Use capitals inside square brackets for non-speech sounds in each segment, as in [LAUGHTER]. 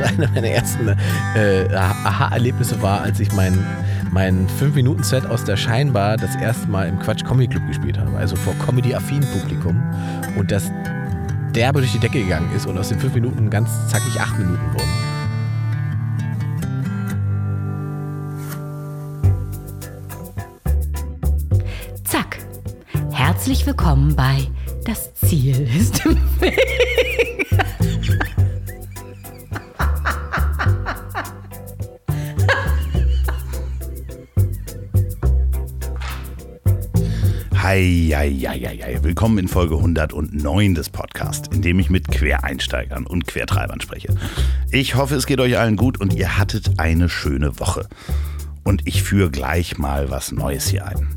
[LAUGHS] eine meiner ersten äh, Aha-Erlebnisse war, als ich mein, mein 5-Minuten-Set aus der Scheinbar das erste Mal im Quatsch Comedy Club gespielt habe. Also vor Comedy-affinen Publikum. Und das derbe durch die Decke gegangen ist und aus den 5 Minuten ganz zackig 8 Minuten wurden. Zack. Herzlich willkommen bei Das Ziel ist im Weg. Hi. Willkommen in Folge 109 des Podcasts, in dem ich mit Quereinsteigern und Quertreibern spreche. Ich hoffe, es geht euch allen gut und ihr hattet eine schöne Woche. Und ich führe gleich mal was Neues hier ein.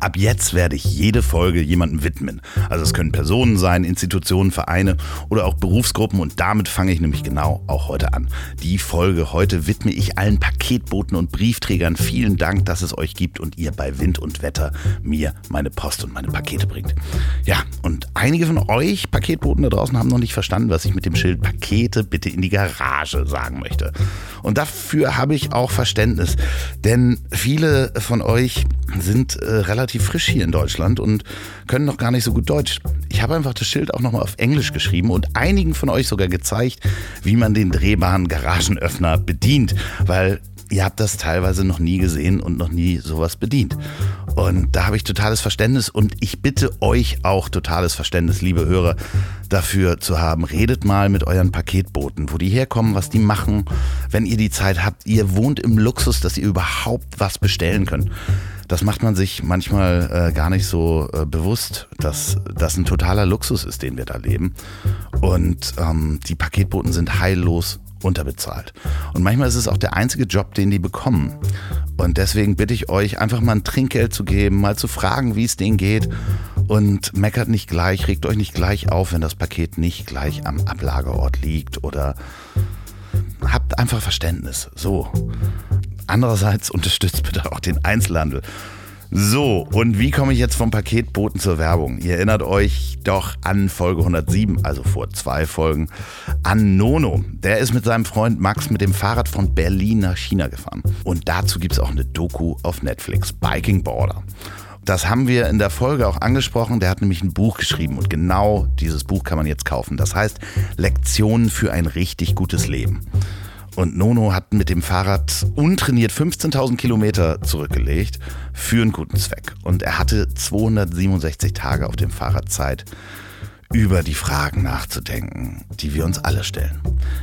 Ab jetzt werde ich jede Folge jemandem widmen. Also es können Personen sein, Institutionen, Vereine oder auch Berufsgruppen und damit fange ich nämlich genau auch heute an. Die Folge heute widme ich allen Paketboten und Briefträgern. Vielen Dank, dass es euch gibt und ihr bei Wind und Wetter mir meine Post und meine Pakete bringt. Ja, und einige von euch Paketboten da draußen haben noch nicht verstanden, was ich mit dem Schild Pakete bitte in die Garage sagen möchte. Und dafür habe ich auch Verständnis, denn viele von euch sind äh, relativ frisch hier in Deutschland und können noch gar nicht so gut Deutsch. Ich habe einfach das Schild auch nochmal auf Englisch geschrieben und einigen von euch sogar gezeigt, wie man den drehbaren Garagenöffner bedient, weil ihr habt das teilweise noch nie gesehen und noch nie sowas bedient. Und da habe ich totales Verständnis und ich bitte euch auch totales Verständnis, liebe Hörer, dafür zu haben. Redet mal mit euren Paketboten, wo die herkommen, was die machen, wenn ihr die Zeit habt. Ihr wohnt im Luxus, dass ihr überhaupt was bestellen könnt. Das macht man sich manchmal äh, gar nicht so äh, bewusst, dass das ein totaler Luxus ist, den wir da leben. Und ähm, die Paketboten sind heillos unterbezahlt. Und manchmal ist es auch der einzige Job, den die bekommen. Und deswegen bitte ich euch, einfach mal ein Trinkgeld zu geben, mal zu fragen, wie es denen geht. Und meckert nicht gleich, regt euch nicht gleich auf, wenn das Paket nicht gleich am Ablageort liegt. Oder habt einfach Verständnis. So. Andererseits unterstützt bitte auch den Einzelhandel. So, und wie komme ich jetzt vom Paketboten zur Werbung? Ihr erinnert euch doch an Folge 107, also vor zwei Folgen, an Nono. Der ist mit seinem Freund Max mit dem Fahrrad von Berlin nach China gefahren. Und dazu gibt es auch eine Doku auf Netflix, Biking Border. Das haben wir in der Folge auch angesprochen. Der hat nämlich ein Buch geschrieben und genau dieses Buch kann man jetzt kaufen. Das heißt Lektionen für ein richtig gutes Leben. Und Nono hat mit dem Fahrrad untrainiert 15.000 Kilometer zurückgelegt für einen guten Zweck. Und er hatte 267 Tage auf dem Fahrrad Zeit, über die Fragen nachzudenken, die wir uns alle stellen.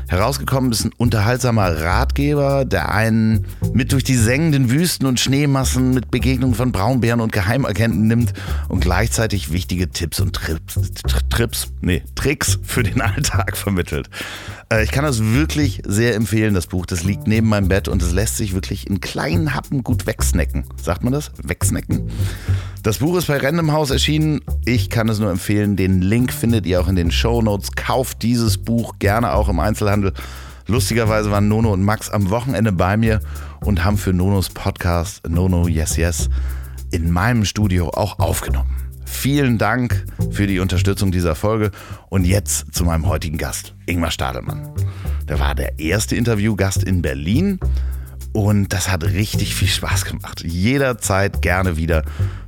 Herausgekommen ist ein unterhaltsamer Ratgeber, der einen mit durch die sengenden Wüsten und Schneemassen mit Begegnungen von Braunbären und Geheimagenten nimmt und gleichzeitig wichtige Tipps und Trips, Trips, nee, Tricks für den [LAUGHS] Alltag vermittelt. Äh, ich kann das wirklich sehr empfehlen, das Buch. Das liegt neben meinem Bett und es lässt sich wirklich in kleinen Happen gut wegsnacken. Sagt man das? Wegsnacken? Das Buch ist bei Random House erschienen. Ich kann es nur empfehlen. Den Link findet ihr auch in den Show Notes. Kauft dieses Buch gerne auch im Einzelhandel. Lustigerweise waren Nono und Max am Wochenende bei mir und haben für Nonos Podcast Nono Yes Yes in meinem Studio auch aufgenommen. Vielen Dank für die Unterstützung dieser Folge und jetzt zu meinem heutigen Gast, Ingmar Stadelmann. Der war der erste Interviewgast in Berlin und das hat richtig viel Spaß gemacht. Jederzeit gerne wieder.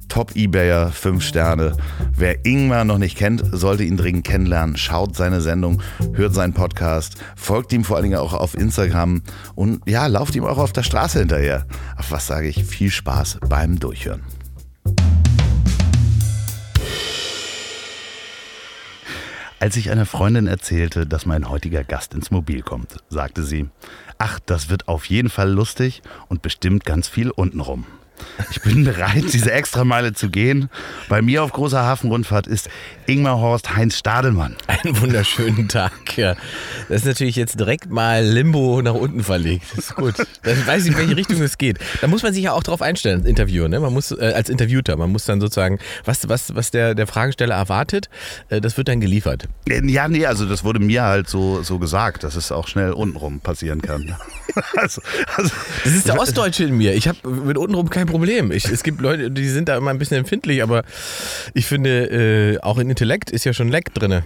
Top-Ebayer, 5 Sterne. Wer Ingmar noch nicht kennt, sollte ihn dringend kennenlernen. Schaut seine Sendung, hört seinen Podcast, folgt ihm vor allen Dingen auch auf Instagram und ja, lauft ihm auch auf der Straße hinterher. Auf was sage ich? Viel Spaß beim Durchhören. Als ich einer Freundin erzählte, dass mein heutiger Gast ins Mobil kommt, sagte sie, ach, das wird auf jeden Fall lustig und bestimmt ganz viel untenrum. Ich bin bereit, diese Extrameile zu gehen. Bei mir auf großer Hafenrundfahrt ist Ingmar Horst Heinz Stadelmann. Einen wunderschönen Tag, ja. Das ist natürlich jetzt direkt mal Limbo nach unten verlegt. Das ist gut. Dann weiß ich, in welche Richtung es geht. Da muss man sich ja auch drauf einstellen, als Interviewer, ne? Man muss, äh, als Interviewter, man muss dann sozusagen, was, was, was der, der Fragesteller erwartet, äh, das wird dann geliefert. Äh, ja, nee, also das wurde mir halt so, so gesagt, dass es auch schnell untenrum passieren kann. [LAUGHS] also, also, das ist der [LAUGHS] Ostdeutsche in mir. Ich habe mit untenrum kein Problem. Ich, es gibt Leute, die sind da immer ein bisschen empfindlich, aber ich finde, äh, auch in Intellekt ist ja schon Leck drin.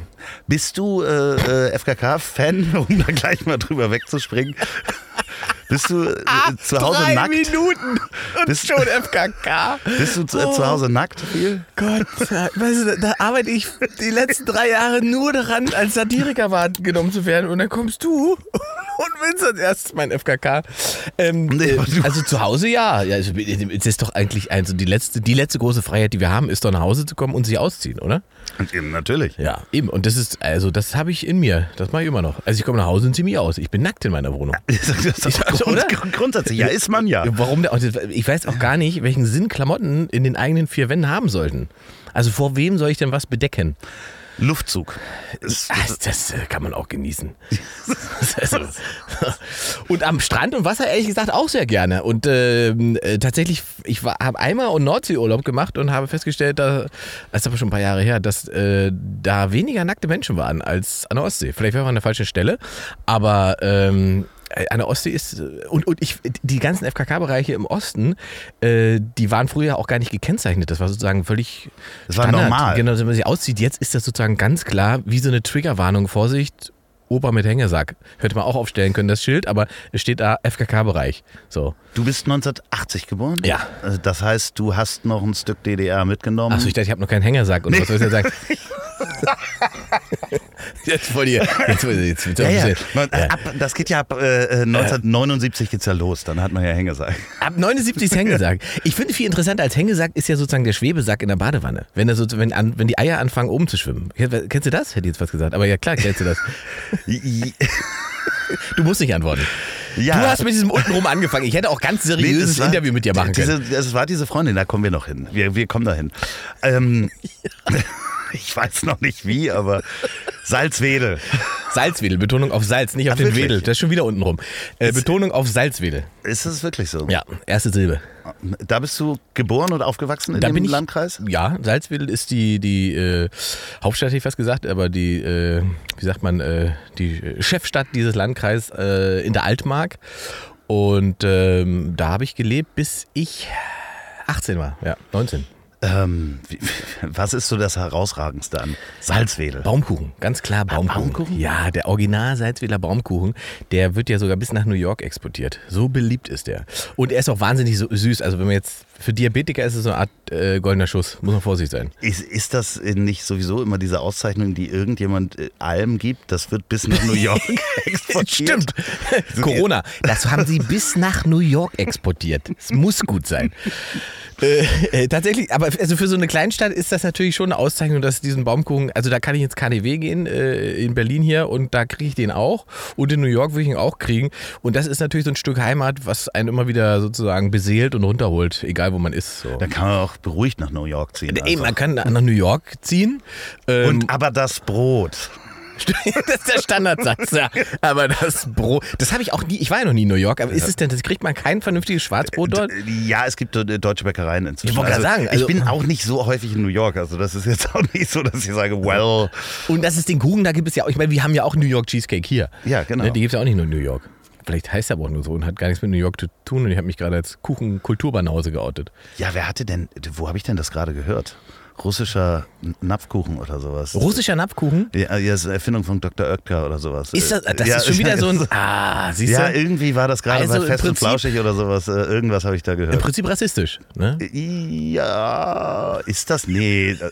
Bist du äh, äh, FKK-Fan, [LAUGHS] um da gleich mal drüber wegzuspringen? [LAUGHS] Bist du äh, zu Hause Drei nackt? Minuten und Bist- schon FKK. [LAUGHS] Bist du zu, äh, zu Hause nackt viel? Gott, weißt du, da arbeite ich die letzten drei Jahre nur daran, als Satiriker wahrgenommen zu werden. Und dann kommst du willst als erstes mein FKK. Ähm, Nee, also zu Hause ja. ja also, es ist doch eigentlich also die letzte, die letzte große Freiheit, die wir haben, ist doch nach Hause zu kommen und sich ausziehen, oder? Und eben, natürlich. Ja, eben. Und das ist, also das habe ich in mir. Das mache ich immer noch. Also ich komme nach Hause und ziehe mich aus. Ich bin nackt in meiner Wohnung. [LAUGHS] Das ist doch oder? grund, grundsätzlich, ja, ist man ja. Warum ich weiß auch gar nicht, welchen Sinn Klamotten in den eigenen vier Wänden haben sollten. Also vor wem soll ich denn was bedecken? Luftzug. Ach, das äh, kann man auch genießen. [LAUGHS] also, und am Strand und Wasser ehrlich gesagt auch sehr gerne. Und ähm, äh, tatsächlich, ich habe einmal und Nordseeurlaub gemacht und habe festgestellt, da, das ist aber schon ein paar Jahre her, dass äh, da weniger nackte Menschen waren als an der Ostsee. Vielleicht waren wir an der falschen Stelle, aber ähm, an der Ostsee ist, äh, und, und ich, die ganzen FKK-Bereiche im Osten, äh, die waren früher auch gar nicht gekennzeichnet. Das war sozusagen völlig Das war Standard. normal. Genau, wenn man sich auszieht. Jetzt ist das sozusagen ganz klar wie so eine Triggerwarnung. Vorsicht, Opa mit Hängesack. Hätte man auch aufstellen können, das Schild, aber es steht da FKK-Bereich. So. Du bist 1980 geboren? Ja. Äh, Das heißt, du hast noch ein Stück DDR mitgenommen. Achso, ich dachte, ich habe noch keinen Hängersack. Und was soll ich denn sagen? [LAUGHS] [LAUGHS] jetzt voll hier. Jetzt, jetzt, jetzt, ja, ja. Man, Ab, das geht ja ab äh, äh, 1979 geht's ja los. Dann hat man ja Hängesack. Ab 79 ist Hängesack. Ich finde viel interessanter als Hängesack ist ja sozusagen der Schwebesack in der Badewanne. Wenn, er so, wenn, an, wenn die Eier anfangen oben zu schwimmen. Kennst du das? Hätte ich jetzt was gesagt. Aber ja klar, kennst du das. [LAUGHS] Du musst nicht antworten. Ja. Du hast mit diesem untenrum angefangen. Ich hätte auch ganz Nee, seriöses war- Interview mit dir machen können. Diese, das war diese Freundin, da kommen wir noch hin. Wir, wir kommen da hin. Ähm, [LAUGHS] ich weiß noch nicht wie, aber Salzwedel. Salzwedel, Betonung auf Salz, nicht auf Ach, den wirklich? Wedel. Das ist schon wieder untenrum. Äh, Betonung auf Salzwedel. Ist das wirklich so? Ja, erste Silbe. Da bist du geboren und aufgewachsen in Da dem ich, Landkreis? Ja, Salzwedel ist die, die äh, Hauptstadt, hätte ich fast gesagt, aber die, äh, wie sagt man, äh, die Chefstadt dieses Landkreises äh, in der Altmark. Und ähm, da habe ich gelebt, bis ich 18 war. Ja, 19. Ähm, wie, [LAUGHS] was ist so das Herausragendste an Salzwedel? Baumkuchen, ganz klar Baumkuchen. Baumkuchen? Ja, der Original Salzwedler Baumkuchen, der wird ja sogar bis nach New York exportiert. So beliebt ist der. Und er ist auch wahnsinnig so süß. Also wenn man jetzt, für Diabetiker ist es so eine Art äh, goldener Schuss. Muss man vorsichtig sein. Ist, ist das nicht sowieso immer diese Auszeichnung, die irgendjemand äh, allem gibt? Das wird bis nach New York [LAUGHS] exportiert. Stimmt. [LAUGHS] Corona, das haben sie bis nach New York exportiert. Es muss gut sein. Äh, äh, tatsächlich, aber also für so eine Kleinstadt ist das natürlich schon eine Auszeichnung, dass diesen Baumkuchen, also da kann ich ins KDW gehen, äh, in Berlin hier und da kriege ich den auch und in New York würde ich ihn auch kriegen und das ist natürlich so ein Stück Heimat, was einen immer wieder sozusagen beseelt und runterholt, egal wo man ist. So. Da kann man auch beruhigt nach New York ziehen. Ey, einfach. man kann nach New York ziehen. Ähm, Und aber das Brot. [LAUGHS] das ist der Standardsatz, ja. Aber das Brot, das habe ich auch nie, ich war ja noch nie in New York, aber ist es denn, das kriegt man kein vernünftiges Schwarzbrot dort? Ja, es gibt äh, deutsche Bäckereien inzwischen. Ich wollte gerade sagen, also- ich bin auch nicht so häufig in New York. Also das ist jetzt [LAUGHS] auch nicht so, dass ich sage, well, Und das ist den Kuchen, da gibt es ja auch, ich meine, wir haben ja auch New York Cheesecake hier. Ja, genau. Ne, Die gibt es ja auch nicht nur in New York. Vielleicht heißt er aber auch nur so und hat gar nichts mit New York zu tun und ich habe mich gerade als Kuchen-Kulturbanause geoutet. ja, wer hatte denn, wo habe ich denn das gerade gehört? Russischer Napfkuchen oder sowas. Russischer Napfkuchen? Ja, ja, das ist eine Erfindung von Dr. Oetker oder sowas. Ist das, das ja, ist schon wieder so ein. [LAUGHS] Ah, siehst du? Ja, irgendwie war das gerade Also bei im Fest und Prinzip- Flauschig oder sowas. Äh, Irgendwas habe ich da Im gehört. Prinzip rassistisch. Ne? Ja, ist das? Nee. [LAUGHS]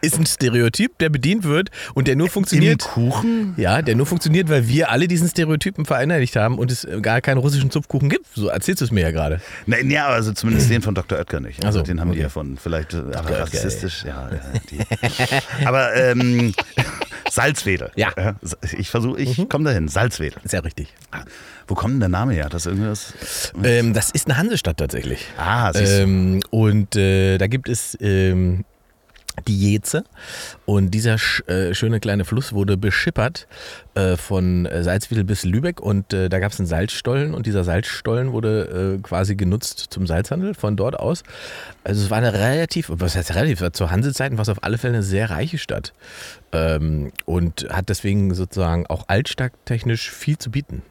Ist ein Stereotyp, der bedient wird und der nur Im funktioniert. Kuchen? Ja, der nur funktioniert, weil wir alle diesen Stereotypen verinnerlicht haben und es gar keinen russischen Zupfkuchen gibt. So erzählst du es mir ja gerade. Nein, ja, also zumindest den von Dr. Oetker nicht. Also Ach so, den haben die okay. erfunden. Vielleicht äh, aber rassistisch. Ja, ja, aber ähm, [LAUGHS] Salzwedel. Ja. Ich versuche, ich komme dahin. Salzwedel. Ist ja richtig. Wo kommt denn der Name her? Das irgendwas? Ähm, das ist eine Hansestadt tatsächlich. Ah, siehst du. Ähm, und äh, da gibt es ähm, die Jeze. Und dieser sch äh, schöne kleine Fluss wurde beschippert äh, von äh, Salzwedel bis Lübeck. Und äh, da gab es einen Salzstollen. Und dieser Salzstollen wurde äh, quasi genutzt zum Salzhandel von dort aus. Also es war eine relativ, was heißt relativ, zur Hansezeiten war es auf alle Fälle eine sehr reiche Stadt. Ähm, und hat deswegen sozusagen auch altstadttechnisch viel zu bieten.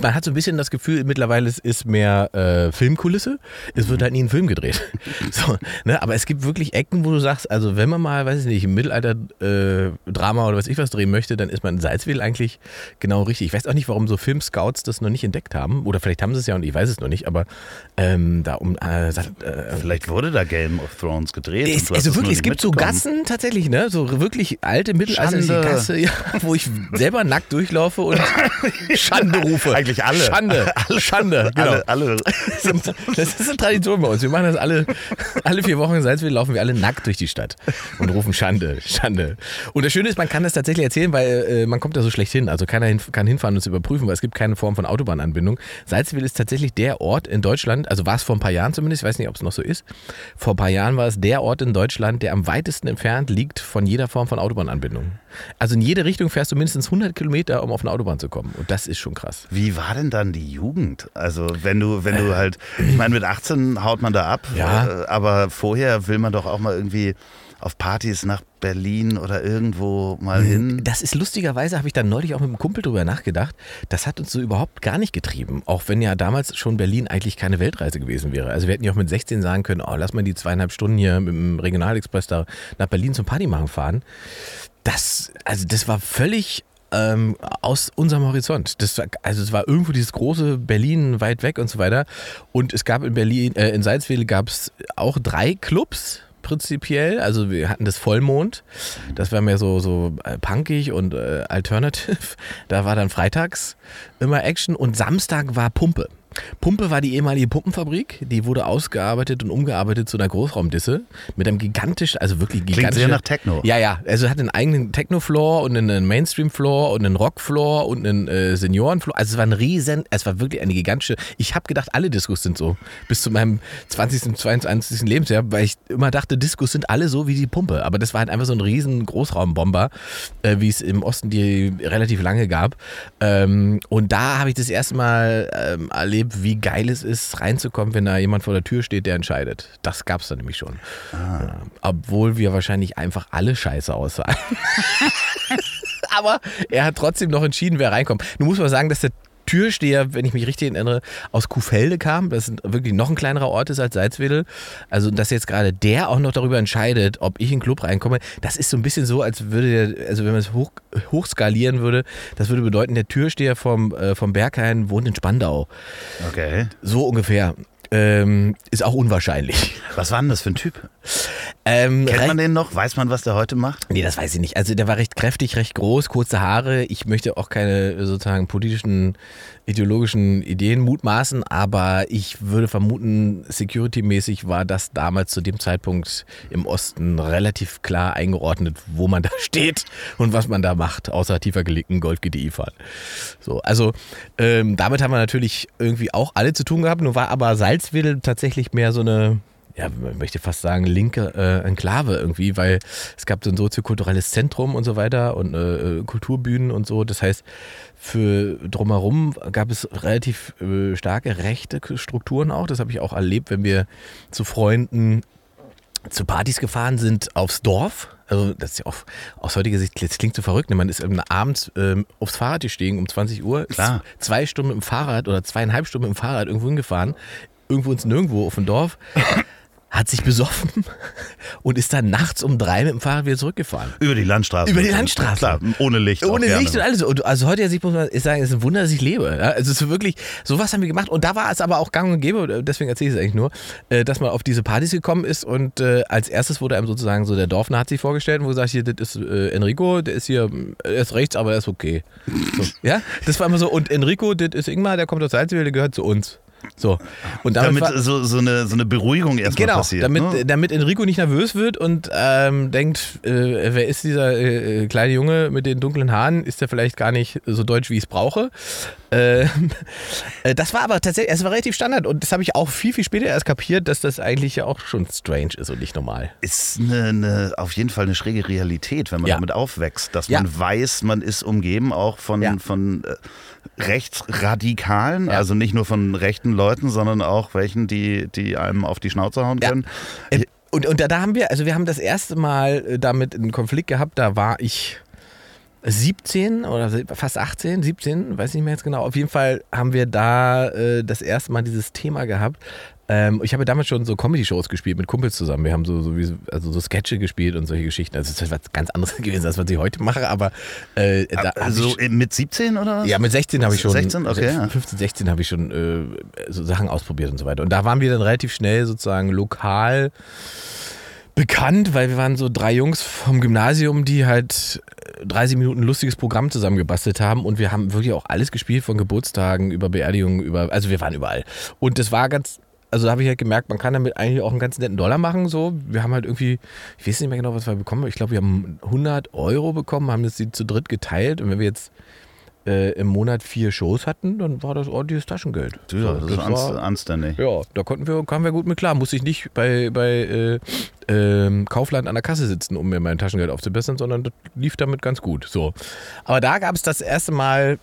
Man hat so ein bisschen das Gefühl, mittlerweile es ist mehr äh, Filmkulisse. Es wird halt nie ein Film gedreht. [LAUGHS] so, ne? Aber es gibt wirklich Ecken, wo du sagst, also wenn man mal, weiß ich nicht, im Mittelalter-Drama äh, oder was ich was drehen möchte, dann ist man in Salzwedel eigentlich genau richtig. Ich weiß auch nicht, warum so Filmscouts das noch nicht entdeckt haben. Oder vielleicht haben sie es ja und ich weiß es noch nicht, aber ähm, da um. Äh, äh vielleicht wurde da Game of Thrones gedreht. Es, also wirklich, es gibt so Gassen tatsächlich, ne? So wirklich alte mittelalterliche Gasse, ja, wo ich selber nackt durchlaufe und [LAUGHS] Schande rufe. Eigentlich alle. Schande. [LAUGHS] Alle Schande. Genau. Alle, alle. Das ist eine Tradition bei uns. Wir machen das alle, alle vier Wochen, seit wir laufen wir alle nackt durch die Stadt und rufen Schande, Schande. Und das Schöne ist, man kann das tatsächlich erzählen, weil äh, man kommt da so schlecht hin. Also keiner hin, kann hinfahren und es überprüfen, weil es gibt keine Form von Autobahnanbindung. Salzwedel ist tatsächlich der Ort in Deutschland, also war es vor ein paar Jahren zumindest, ich weiß nicht, ob es noch so ist. Vor ein paar Jahren war es der Ort in Deutschland, der am weitesten entfernt liegt von jeder Form von Autobahnanbindung. Also in jede Richtung fährst du mindestens 100 Kilometer, um auf eine Autobahn zu kommen. Und das ist schon krass. Wie war denn dann die Jugend? Also wenn du, wenn du halt, ich meine, mit 18 haut man da ab, ja. Äh, aber vorher will man doch auch mal irgendwie auf Partys nach Berlin oder irgendwo mal hin? Das ist lustigerweise, habe ich dann neulich auch mit einem Kumpel drüber nachgedacht. Das hat uns so überhaupt gar nicht getrieben. Auch wenn ja damals schon Berlin eigentlich keine Weltreise gewesen wäre. Also wir hätten ja auch mit 16 sagen können, oh, lass mal die zweieinhalb Stunden hier mit dem Regionalexpress da nach Berlin zum Party machen fahren. Das, also das war völlig ähm, aus unserem Horizont. Das war, also es war irgendwo dieses große Berlin weit weg und so weiter. Und es gab in Berlin, äh, in Salzwedel gab es auch drei Clubs prinzipiell. Also wir hatten das Vollmond. Das war mehr so, so äh, punkig und äh, alternative. [LAUGHS] Da war dann freitags immer Action und Samstag war Pumpe. Pumpe war die ehemalige Pumpenfabrik. Die wurde ausgearbeitet und umgearbeitet zu einer Großraumdisse mit einem gigantischen, also wirklich gigantischen. Klingt sehr nach Techno. Ja, ja. Also hat einen eigenen Techno-Floor und einen Mainstream-Floor und einen Rock-Floor und einen äh, Senioren-Floor. Also es war ein riesen, es war wirklich eine gigantische. Ich habe gedacht, alle Diskos sind so. Bis zu meinem 20., 22. Lebensjahr, weil ich immer dachte, Diskos sind alle so wie die Pumpe. Aber das war halt einfach so ein riesen Großraumbomber, äh, wie es im Osten die relativ lange gab. Ähm, und da habe ich das erste Mal ähm, erlebt, erlebt, wie geil es ist, reinzukommen, wenn da jemand vor der Tür steht, der entscheidet. Das gab es da nämlich schon. Ah. Ja, obwohl wir wahrscheinlich einfach alle scheiße aussahen. [LAUGHS] Aber er hat trotzdem noch entschieden, wer reinkommt. Nun muss man sagen, dass der Türsteher, wenn ich mich richtig erinnere, aus Kuhfelde kam. Das wirklich noch ein kleinerer Ort ist als Salzwedel. Also, dass jetzt gerade der auch noch darüber entscheidet, ob ich in den Club reinkomme, das ist so ein bisschen so, als würde der, also wenn man es hoch, hochskalieren würde, das würde bedeuten, der Türsteher vom, äh, vom Berghain wohnt in Spandau. Okay. So ungefähr. Ähm, ist auch unwahrscheinlich. Was war denn das für ein Typ? Ähm, Kennt man den noch? Weiß man, was der heute macht? Nee, das weiß ich nicht. Also der war recht kräftig, recht groß, kurze Haare. Ich möchte auch keine sozusagen politischen, ideologischen Ideen mutmaßen, aber ich würde vermuten, security-mäßig war das damals zu dem Zeitpunkt im Osten relativ klar eingeordnet, wo man [LAUGHS] da steht und was man da macht, außer tiefer gelegten Golf GDI fahren. So, also ähm, damit haben wir natürlich irgendwie auch alle zu tun gehabt. Nur war aber Salzwedel tatsächlich mehr so eine ja, man möchte fast sagen, linke äh, Enklave irgendwie, weil es gab so ein soziokulturelles Zentrum und so weiter und äh, äh, Kulturbühnen und so. Das heißt, für drumherum gab es relativ äh, starke rechte Strukturen auch. Das habe ich auch erlebt, wenn wir zu Freunden zu Partys gefahren sind aufs Dorf. Also das ist ja auch aus heutiger Sicht, das klingt so verrückt. Ne? Man ist abends ähm, aufs Fahrrad gestiegen um 20 Uhr, Klar. zwei Stunden im Fahrrad oder zweieinhalb Stunden im Fahrrad irgendwo hingefahren, irgendwo ins Nirgendwo auf dem Dorf hat sich besoffen [LAUGHS] und ist dann nachts um drei mit dem Fahrrad wieder zurückgefahren. Über die Landstraße. Über die Landstraße. Klar, ohne Licht. Ohne Licht und alles. Und also heute muss man sagen, es ist ein Wunder, dass ich lebe. Also es ist wirklich, sowas haben wir gemacht. Und da war es aber auch gang und gäbe, deswegen erzähle ich es eigentlich nur, äh, dass man auf diese Partys gekommen ist und äh, als erstes wurde einem sozusagen so der Dorfnazi vorgestellt, wo gesagt, hier, das ist äh, Enrico, der ist hier, er ist rechts, aber er ist okay. So, ja, das war immer so. Und Enrico, das ist Ingmar, der kommt aus Salzwedel, der gehört zu uns. So. Und damit, damit so, so, eine, so eine Beruhigung erstmal genau, passiert. Damit, ne? damit Enrico nicht nervös wird und ähm, denkt, äh, wer ist dieser äh, kleine Junge mit den dunklen Haaren? Ist der vielleicht gar nicht so deutsch, wie ich es brauche? Äh, [LAUGHS] äh, das war aber tatsächlich, es war relativ Standard und das habe ich auch viel, viel später erst kapiert, dass das eigentlich ja auch schon strange ist und nicht normal. Ist eine, eine auf jeden Fall eine schräge Realität, wenn man ja. damit aufwächst, dass man weiß, man ist umgeben auch von, ja. von äh, Rechtsradikalen, ja. also nicht nur von rechten Leuten, sondern auch welchen, die, die einem auf die Schnauze hauen können. Ja. Äh, und, und da, da haben wir, also wir haben das erste Mal äh, damit einen Konflikt gehabt, da war ich 17 oder fast 18, 17, weiß nicht mehr jetzt genau. Auf jeden Fall haben wir da äh, das erste Mal dieses Thema gehabt. Ähm, ich habe damals schon so Comedy-Shows gespielt mit Kumpels zusammen. Wir haben so, so, wie, also so Sketche gespielt und solche Geschichten. Also das ist was ganz anderes [LAUGHS] gewesen, als was ich heute mache, aber äh, also ich, mit 17 oder was? Ja, mit 16 habe ich schon. 16, okay. 15, 16 habe ich schon äh, so Sachen ausprobiert und so weiter. Und da waren wir dann relativ schnell sozusagen lokal bekannt, weil wir waren so drei Jungs vom Gymnasium, die halt 30 Minuten ein lustiges Programm zusammengebastelt haben und wir haben wirklich auch alles gespielt, von Geburtstagen über Beerdigungen, über, also wir waren überall. Und das war ganz, also da habe ich halt gemerkt, man kann damit eigentlich auch einen ganz netten Dollar machen. So, wir haben halt irgendwie, ich weiß nicht mehr genau, was wir bekommen. Ich glaube, wir haben 100 Euro bekommen, haben das zu dritt geteilt und wenn wir jetzt äh, im Monat vier Shows hatten, dann war das ordentliches Taschengeld. Ja, das, das ist war, anständig. Ja, da konnten wir, kamen wir gut mit klar. Musste ich nicht bei, bei äh, äh, Kaufland an der Kasse sitzen, um mir mein Taschengeld aufzubessern, sondern das lief damit ganz gut. So. Aber da gab es das erste Mal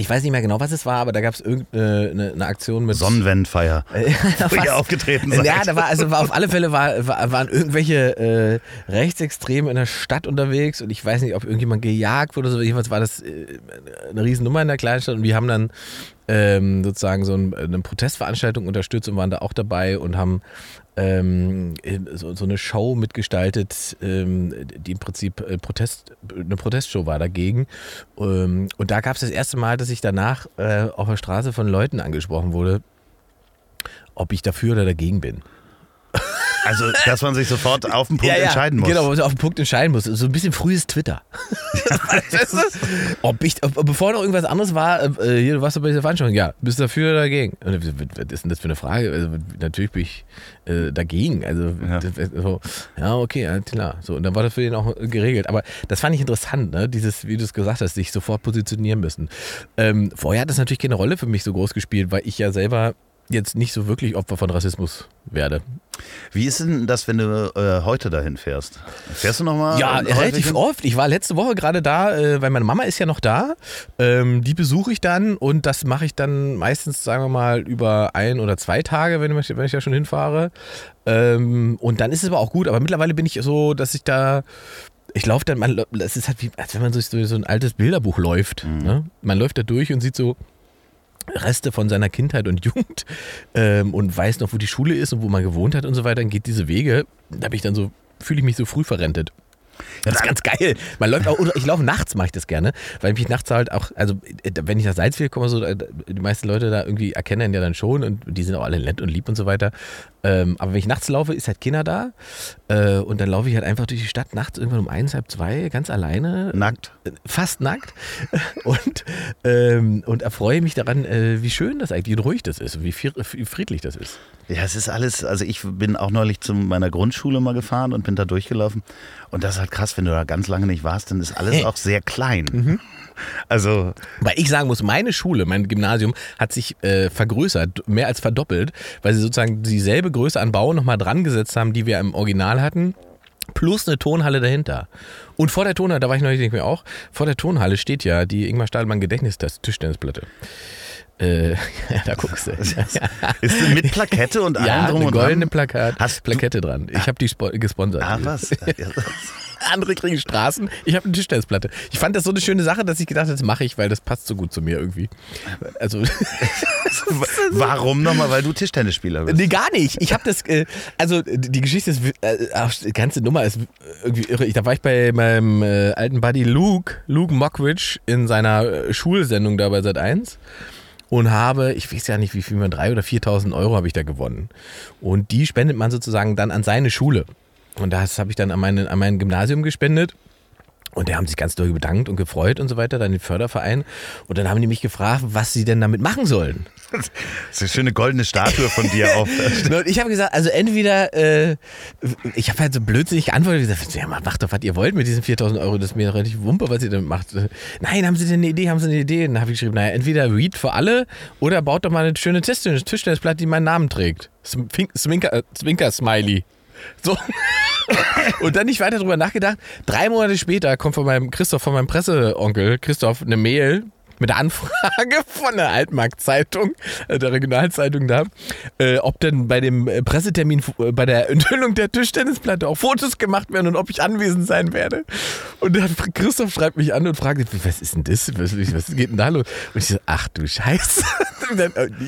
ich weiß nicht mehr genau, was es war, aber da gab es irgendeine eine, eine Aktion mit. Sonnenwendfeier. [LAUGHS] [LAUGHS] wo ihr aufgetreten seid. Ja, da war, also war auf alle Fälle war, war, waren irgendwelche äh, Rechtsextreme in der Stadt unterwegs und ich weiß nicht, ob irgendjemand gejagt wurde oder so. Jedenfalls war das äh, eine Riesennummer in der Kleinstadt und wir haben dann ähm, sozusagen so eine Protestveranstaltung unterstützt und waren da auch dabei und haben ähm, so, so, eine Show mitgestaltet, ähm, die im Prinzip äh, Protest, eine Protestshow war dagegen. Ähm, und da gab es das erste Mal, dass ich danach äh, auf der Straße von Leuten angesprochen wurde, ob ich dafür oder dagegen bin. Also, dass man sich sofort auf den Punkt ja, ja, entscheiden muss. Genau, auf den Punkt entscheiden muss. So ein bisschen frühes Twitter. [LAUGHS] ob ich, ob, bevor noch irgendwas anderes war, äh, hier, du warst bei dieser Veranstaltung, ja, bist du dafür oder dagegen? Und, was ist denn das für eine Frage? Also, natürlich bin ich äh, dagegen. Also, ja. so, ja, okay, klar. So, und dann war das für ihn auch geregelt. Aber das fand ich interessant, ne? dieses, wie du es gesagt hast, sich sofort positionieren müssen. Ähm, vorher hat das natürlich keine Rolle für mich so groß gespielt, weil ich ja selber jetzt nicht so wirklich Opfer von Rassismus werde. Wie ist denn das, wenn du äh, heute dahin fährst? Fährst du nochmal? Ja, relativ hin? oft. Ich war letzte Woche gerade da, äh, weil meine Mama ist ja noch da. Ähm, die besuche ich dann und das mache ich dann meistens, sagen wir mal, über ein oder zwei Tage, wenn ich, wenn ich da schon hinfahre. Ähm, und dann ist es aber auch gut. Aber mittlerweile bin ich so, dass ich da ich laufe dann, man, es ist halt wie, als wenn man durch so, so ein altes Bilderbuch läuft. Mhm. Ne? Man läuft da durch und sieht so Reste von seiner Kindheit und Jugend ähm, und weiß noch, wo die Schule ist und wo man gewohnt hat und so weiter, dann geht diese Wege. Da bin ich dann so, fühle ich mich so früh verrentet. Das ist ganz geil. Man läuft auch, ich laufe nachts, mache ich das gerne, weil mich nachts halt auch, also wenn ich nach Salzweg komme, so, die meisten Leute da irgendwie erkennen ja dann schon und die sind auch alle nett und lieb und so weiter. Ähm, aber wenn ich nachts laufe, ist halt Kinder da äh, und dann laufe ich halt einfach durch die Stadt nachts irgendwann um eins, halb zwei, ganz alleine. Nackt? Fast nackt [LAUGHS] und, ähm, und erfreue mich daran, äh, wie schön das eigentlich, wie ruhig das ist und wie friedlich das ist. Ja, es ist alles, also ich bin auch neulich zu meiner Grundschule mal gefahren und bin da durchgelaufen und das ist halt krass, wenn du da ganz lange nicht warst, dann ist alles hey. auch sehr klein. Mhm. Also. Weil ich sagen muss, meine Schule, mein Gymnasium hat sich äh, vergrößert, mehr als verdoppelt, weil sie sozusagen dieselbe Größe an Bau nochmal dran gesetzt haben, die wir im Original hatten. Plus eine Tonhalle dahinter. Und vor der Tonhalle, da war ich neulich nicht mehr auch, vor der Tonhalle steht ja die Ingmar Stahlmann Gedächtnis-Tischtennisplatte. Äh, [LAUGHS] ja, da guckst du. [LAUGHS] ist du mit Plakette und allem ja, drum eine goldene Plakat, Hast Plakette dran. Ich habe die gesponsert. Ah, was? [LAUGHS] Andere kriegen Straßen, ich habe eine Tischtennisplatte. Ich fand das so eine schöne Sache, dass ich gedacht habe, das mache ich, weil das passt so gut zu mir irgendwie. Also Warum nochmal? Weil du Tischtennisspieler bist. Nee, gar nicht. Ich habe das, äh, also die Geschichte ist, äh, die ganze Nummer ist irgendwie irre. da war ich bei meinem äh, alten Buddy Luke, Luke Mockridge in seiner äh, Schulsendung da bei Sat1 und habe, ich weiß ja nicht, wie viel drei oder 4.000 Euro habe ich da gewonnen. Und die spendet man sozusagen dann an seine Schule. Und das habe ich dann an, meine, an mein Gymnasium gespendet. Und die haben sich ganz doll bedankt und gefreut und so weiter, dann den Förderverein. Und dann haben die mich gefragt, was sie denn damit machen sollen. Das ist eine schöne goldene Statue von dir auf. [LAUGHS] und ich habe gesagt, also entweder, äh, ich habe halt so blödsinnig geantwortet, gesagt, ja, macht doch, was ihr wollt mit diesen 4000 Euro, das ist mir relativ wumpe, was ihr damit macht. Nein, haben Sie denn eine Idee, haben Sie eine Idee? dann habe ich geschrieben, naja, entweder Read für alle oder baut doch mal eine schöne Tischtennisplatte, die meinen Namen trägt. Zwinker-Smiley. So. Und dann nicht weiter drüber nachgedacht. Drei Monate später kommt von meinem Christoph, von meinem Presseonkel Christoph, eine Mail mit der Anfrage [LAUGHS] von der Altmarkt-Zeitung, äh, der Regionalzeitung da, äh, ob denn bei dem äh, Pressetermin, äh, bei der Enthüllung der Tischtennisplatte auch Fotos gemacht werden und ob ich anwesend sein werde. Und dann Christoph schreibt mich an und fragt, was ist denn das? Was, was geht denn da los? Und ich so, ach du Scheiße. [LAUGHS]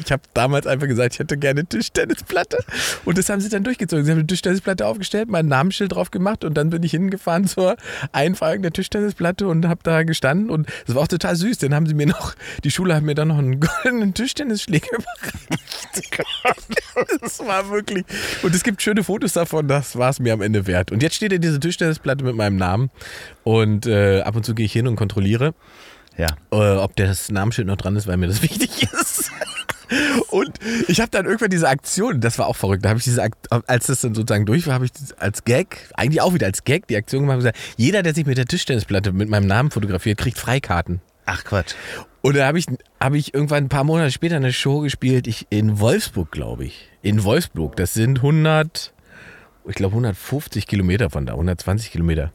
Ich habe damals einfach gesagt, ich hätte gerne Tischtennisplatte. Und das haben sie dann durchgezogen. Sie haben eine Tischtennisplatte aufgestellt, mein Namensschild drauf gemacht und dann bin ich hingefahren zur Einfahrung der Tischtennisplatte und habe da gestanden. Und das war auch total süß. Dann haben sie mir noch, die Schule hat mir dann noch einen goldenen Tischtennisschläger überreicht. das war wirklich. Und es gibt schöne Fotos davon, das war es mir am Ende wert. Und jetzt steht ja diese Tischtennisplatte mit meinem Namen. Und äh, ab und zu gehe ich hin und kontrolliere. Ja. Äh, ob das Namensschild noch dran ist, weil mir das [LAUGHS] wichtig ist. Und ich habe dann irgendwann diese Aktion, das war auch verrückt, da habe ich diese, als das dann sozusagen durch war, habe ich als Gag, eigentlich auch wieder als Gag, die Aktion gemacht und gesagt, jeder, der sich mit der Tischtennisplatte mit meinem Namen fotografiert, kriegt Freikarten. Ach Quatsch. Und da habe ich, hab ich irgendwann ein paar Monate später eine Show gespielt, ich in Wolfsburg, glaube ich. In Wolfsburg, das sind 100, ich glaube 150 Kilometer von da, 120 Kilometer.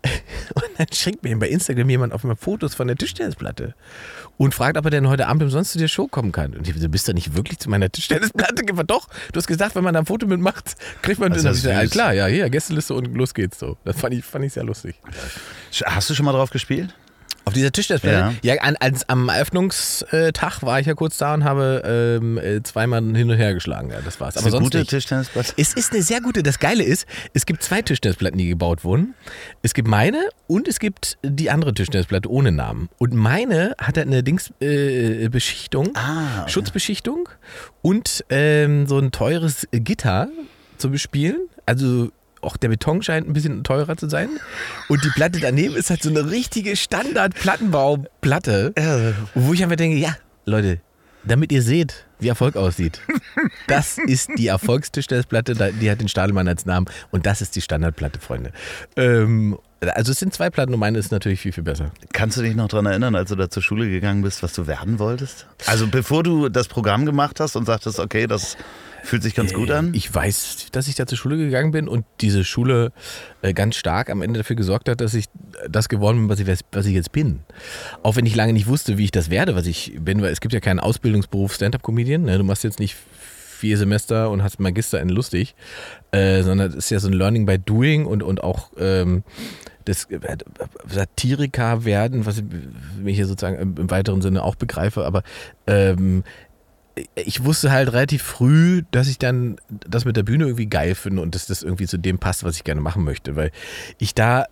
[LAUGHS] Und dann schickt mir bei Instagram jemand auf einmal Fotos von der Tischtennisplatte und fragt, ob er denn heute Abend umsonst zu der Show kommen kann. Und ich so, bist du nicht wirklich zu meiner Tischtennisplatte gefahren? Doch, du hast gesagt, wenn man da ein Foto mitmacht, kriegt man Also das. Ja, klar, ja, hier, Gästeliste und los geht's so. Das fand ich, fand ich sehr lustig. Hast du schon mal drauf gespielt? Auf dieser Tischtennisplatte? Ja, an, als, am Eröffnungstag war ich ja kurz da und habe ähm, äh, zweimal hin und her geschlagen. Ja, das war's. Ist Aber eine sonst gute nicht. Tischtennisplatte? Es ist eine sehr gute. Das Geile ist, es gibt zwei Tischtennisplatten, die gebaut wurden. Es gibt meine und es gibt die andere Tischtennisplatte ohne Namen. Und meine hat halt eine Dings äh, Beschichtung, Ah, okay. Schutzbeschichtung und ähm, so ein teures Gitter zum Bespielen. Also auch der Beton scheint ein bisschen teurer zu sein. Und die Platte daneben ist halt so eine richtige Standard-Plattenbauplatte. Wo ich einfach denke, ja, Leute, damit ihr seht, wie Erfolg aussieht. Das ist die Erfolgstischtennisplatte, die hat den Stadelmann als Namen und das ist die Standardplatte, Freunde. Ähm, also es sind zwei Platten und meine ist natürlich viel, viel besser. Kannst du dich noch daran erinnern, als du da zur Schule gegangen bist, was du werden wolltest? Also bevor du das Programm gemacht hast und sagtest, okay, das fühlt sich ganz gut an? Ich weiß, dass ich da zur Schule gegangen bin und diese Schule äh, ganz stark am Ende dafür gesorgt hat, dass ich das geworden bin, was ich, was ich jetzt bin. Auch wenn ich lange nicht wusste, wie ich das werde, was ich bin, weil es gibt ja keinen Ausbildungsberuf Stand-Up-Comedian. Ne? Du machst jetzt nicht vier Semester und hast Magister in lustig, äh, sondern es ist ja so ein Learning by Doing und, und auch ähm, das äh, Satiriker werden, was ich hier sozusagen im weiteren Sinne auch begreife, aber ähm, ich wusste halt relativ früh, dass ich dann das mit der Bühne irgendwie geil finde und dass das irgendwie zu dem passt, was ich gerne machen möchte, weil ich da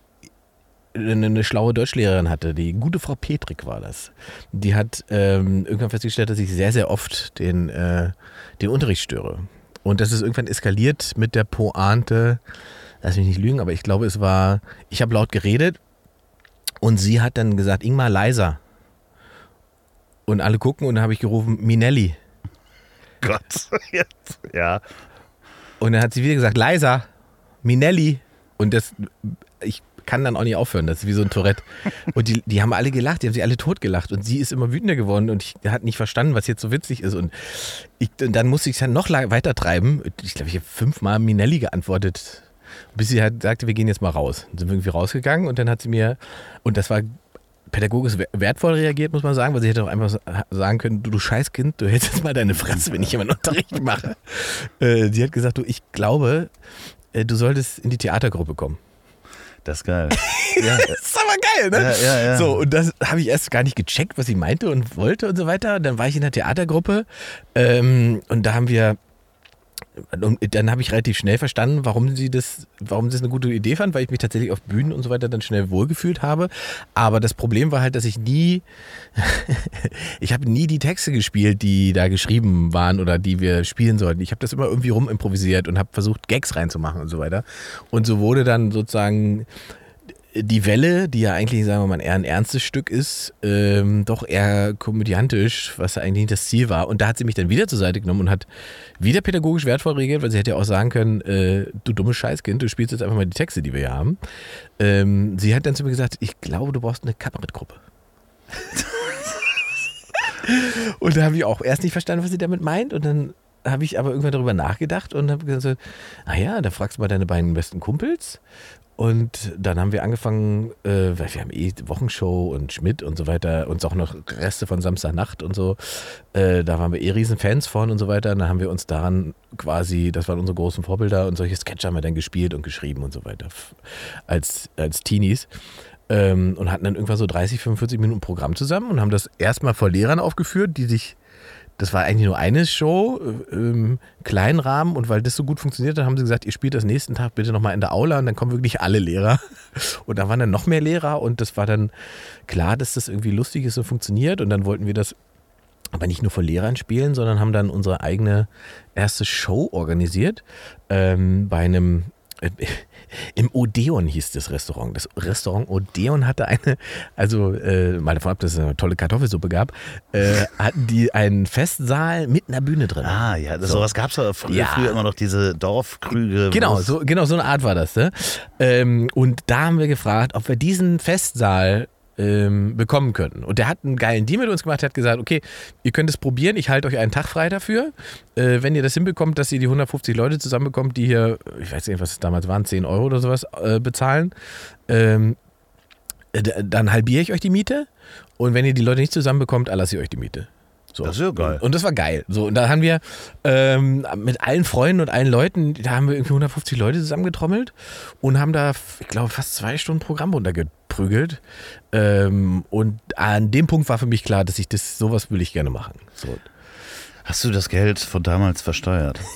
eine, schlaue Deutschlehrerin hatte, die gute Frau Petrik war das. Die hat ähm, irgendwann festgestellt, dass ich sehr, sehr oft den, äh, den Unterricht störe. Und das ist irgendwann eskaliert mit der Pointe, lass mich nicht lügen, aber ich glaube, es war, ich habe laut geredet und sie hat dann gesagt, Ingmar leiser. Und alle gucken und dann habe ich gerufen, Minelli. Gott, [LAUGHS] jetzt, ja. Und dann hat sie wieder gesagt, leiser, Minelli. Und das, ich kann dann auch nicht aufhören, das ist wie so ein Tourette. Und die, die haben alle gelacht, die haben sich alle totgelacht. Und sie ist immer wütender geworden und ich hat nicht verstanden, was jetzt so witzig ist. Und, ich, und dann musste ich es dann noch la- weiter treiben. Ich glaube, ich habe fünfmal Minelli geantwortet, bis sie halt sagte, wir gehen jetzt mal raus. Dann sind wir irgendwie rausgegangen und dann hat sie mir, und das war pädagogisch wer- wertvoll reagiert, muss man sagen, weil sie hätte auch einfach sa- sagen können, du, du Scheißkind, du hältst jetzt mal deine Fresse, wenn ich jemanden Unterricht mache. [LAUGHS] Äh, sie hat gesagt, du, ich glaube, äh, du solltest in die Theatergruppe kommen. Das ist geil. [LAUGHS] Ja, Das ist aber geil, ne? Ja, ja, ja. So, und das habe ich erst gar nicht gecheckt, was sie meinte und wollte und so weiter. Dann war ich in der Theatergruppe ähm, und da haben wir und dann habe ich relativ schnell verstanden, warum sie das, warum sie das eine gute Idee fand, weil ich mich tatsächlich auf Bühnen und so weiter dann schnell wohlgefühlt habe. Aber das Problem war halt, dass ich nie, [LAUGHS] ich habe nie die Texte gespielt, die da geschrieben waren oder die wir spielen sollten. Ich habe das immer irgendwie rumimprovisiert und habe versucht, Gags reinzumachen und so weiter. Und so wurde dann sozusagen die Welle, die ja eigentlich, sagen wir mal, eher ein ernstes Stück ist, ähm, doch eher komödiantisch, was eigentlich nicht das Ziel war. Und da hat sie mich dann wieder zur Seite genommen und hat wieder pädagogisch wertvoll reagiert, weil sie hätte ja auch sagen können, äh, du dummes Scheißkind, du spielst jetzt einfach mal die Texte, die wir hier haben. Ähm, sie hat dann zu mir gesagt, ich glaube, du brauchst eine Kabarettgruppe. [LAUGHS] und da habe ich auch erst nicht verstanden, was sie damit meint. Und dann habe ich aber irgendwann darüber nachgedacht und habe gesagt, naja, da fragst du mal deine beiden besten Kumpels. Und dann haben wir angefangen, äh, weil wir haben eh Wochenshow und Schmidt und so weiter, uns auch noch Reste von Samstagnacht und so. Äh, da waren wir eh riesen Fans von und so weiter. Und dann haben wir uns daran quasi, das waren unsere großen Vorbilder und solche Sketche haben wir dann gespielt und geschrieben und so weiter als, als Teenies. Ähm, und hatten dann irgendwann so 30, 45 Minuten Programm zusammen und haben das erstmal vor Lehrern aufgeführt, die sich das war eigentlich nur eine Show, äh, ähm, kleinen Rahmen und weil das so gut funktioniert hat, haben sie gesagt, ihr spielt das nächsten Tag bitte nochmal in der Aula und dann kommen wirklich alle Lehrer. [LAUGHS] Und da waren dann noch mehr Lehrer und das war dann klar, dass das irgendwie lustig ist und funktioniert und dann wollten wir das aber nicht nur vor Lehrern spielen, sondern haben dann unsere eigene erste Show organisiert ähm, bei einem äh, im Odeon hieß das Restaurant. Das Restaurant Odeon hatte eine, also äh, mal davon ab, dass es eine tolle Kartoffelsuppe gab, äh, hatten die einen Festsaal mit einer Bühne drin. Ah, ja, das, So. sowas gab es ja früher, früher immer noch, diese Dorfkrüge. Genau, so, genau so eine Art war das. Ne? Ähm, und da haben wir gefragt, ob wir diesen Festsaal ähm, bekommen könnten. Und der hat einen geilen Deal mit uns gemacht, hat gesagt, okay, ihr könnt es probieren, ich halte euch einen Tag frei dafür. Äh, wenn ihr das hinbekommt, dass ihr die 150 Leute zusammenbekommt, die hier, ich weiß nicht, was es damals waren, 10 Euro oder sowas äh, bezahlen, ähm, äh, dann halbiere ich euch die Miete. Und wenn ihr die Leute nicht zusammenbekommt, erlasse ich euch die Miete. So. Das ist ja geil. Und das war geil. So, und da haben wir ähm, mit allen Freunden und allen Leuten, da haben wir irgendwie 150 Leute zusammengetrommelt und haben da, ich glaube, fast zwei Stunden Programm runtergeprügelt. Ähm, und an dem Punkt war für mich klar, dass ich das, sowas will ich gerne machen. So. Hast du das Geld von damals versteuert? [LAUGHS]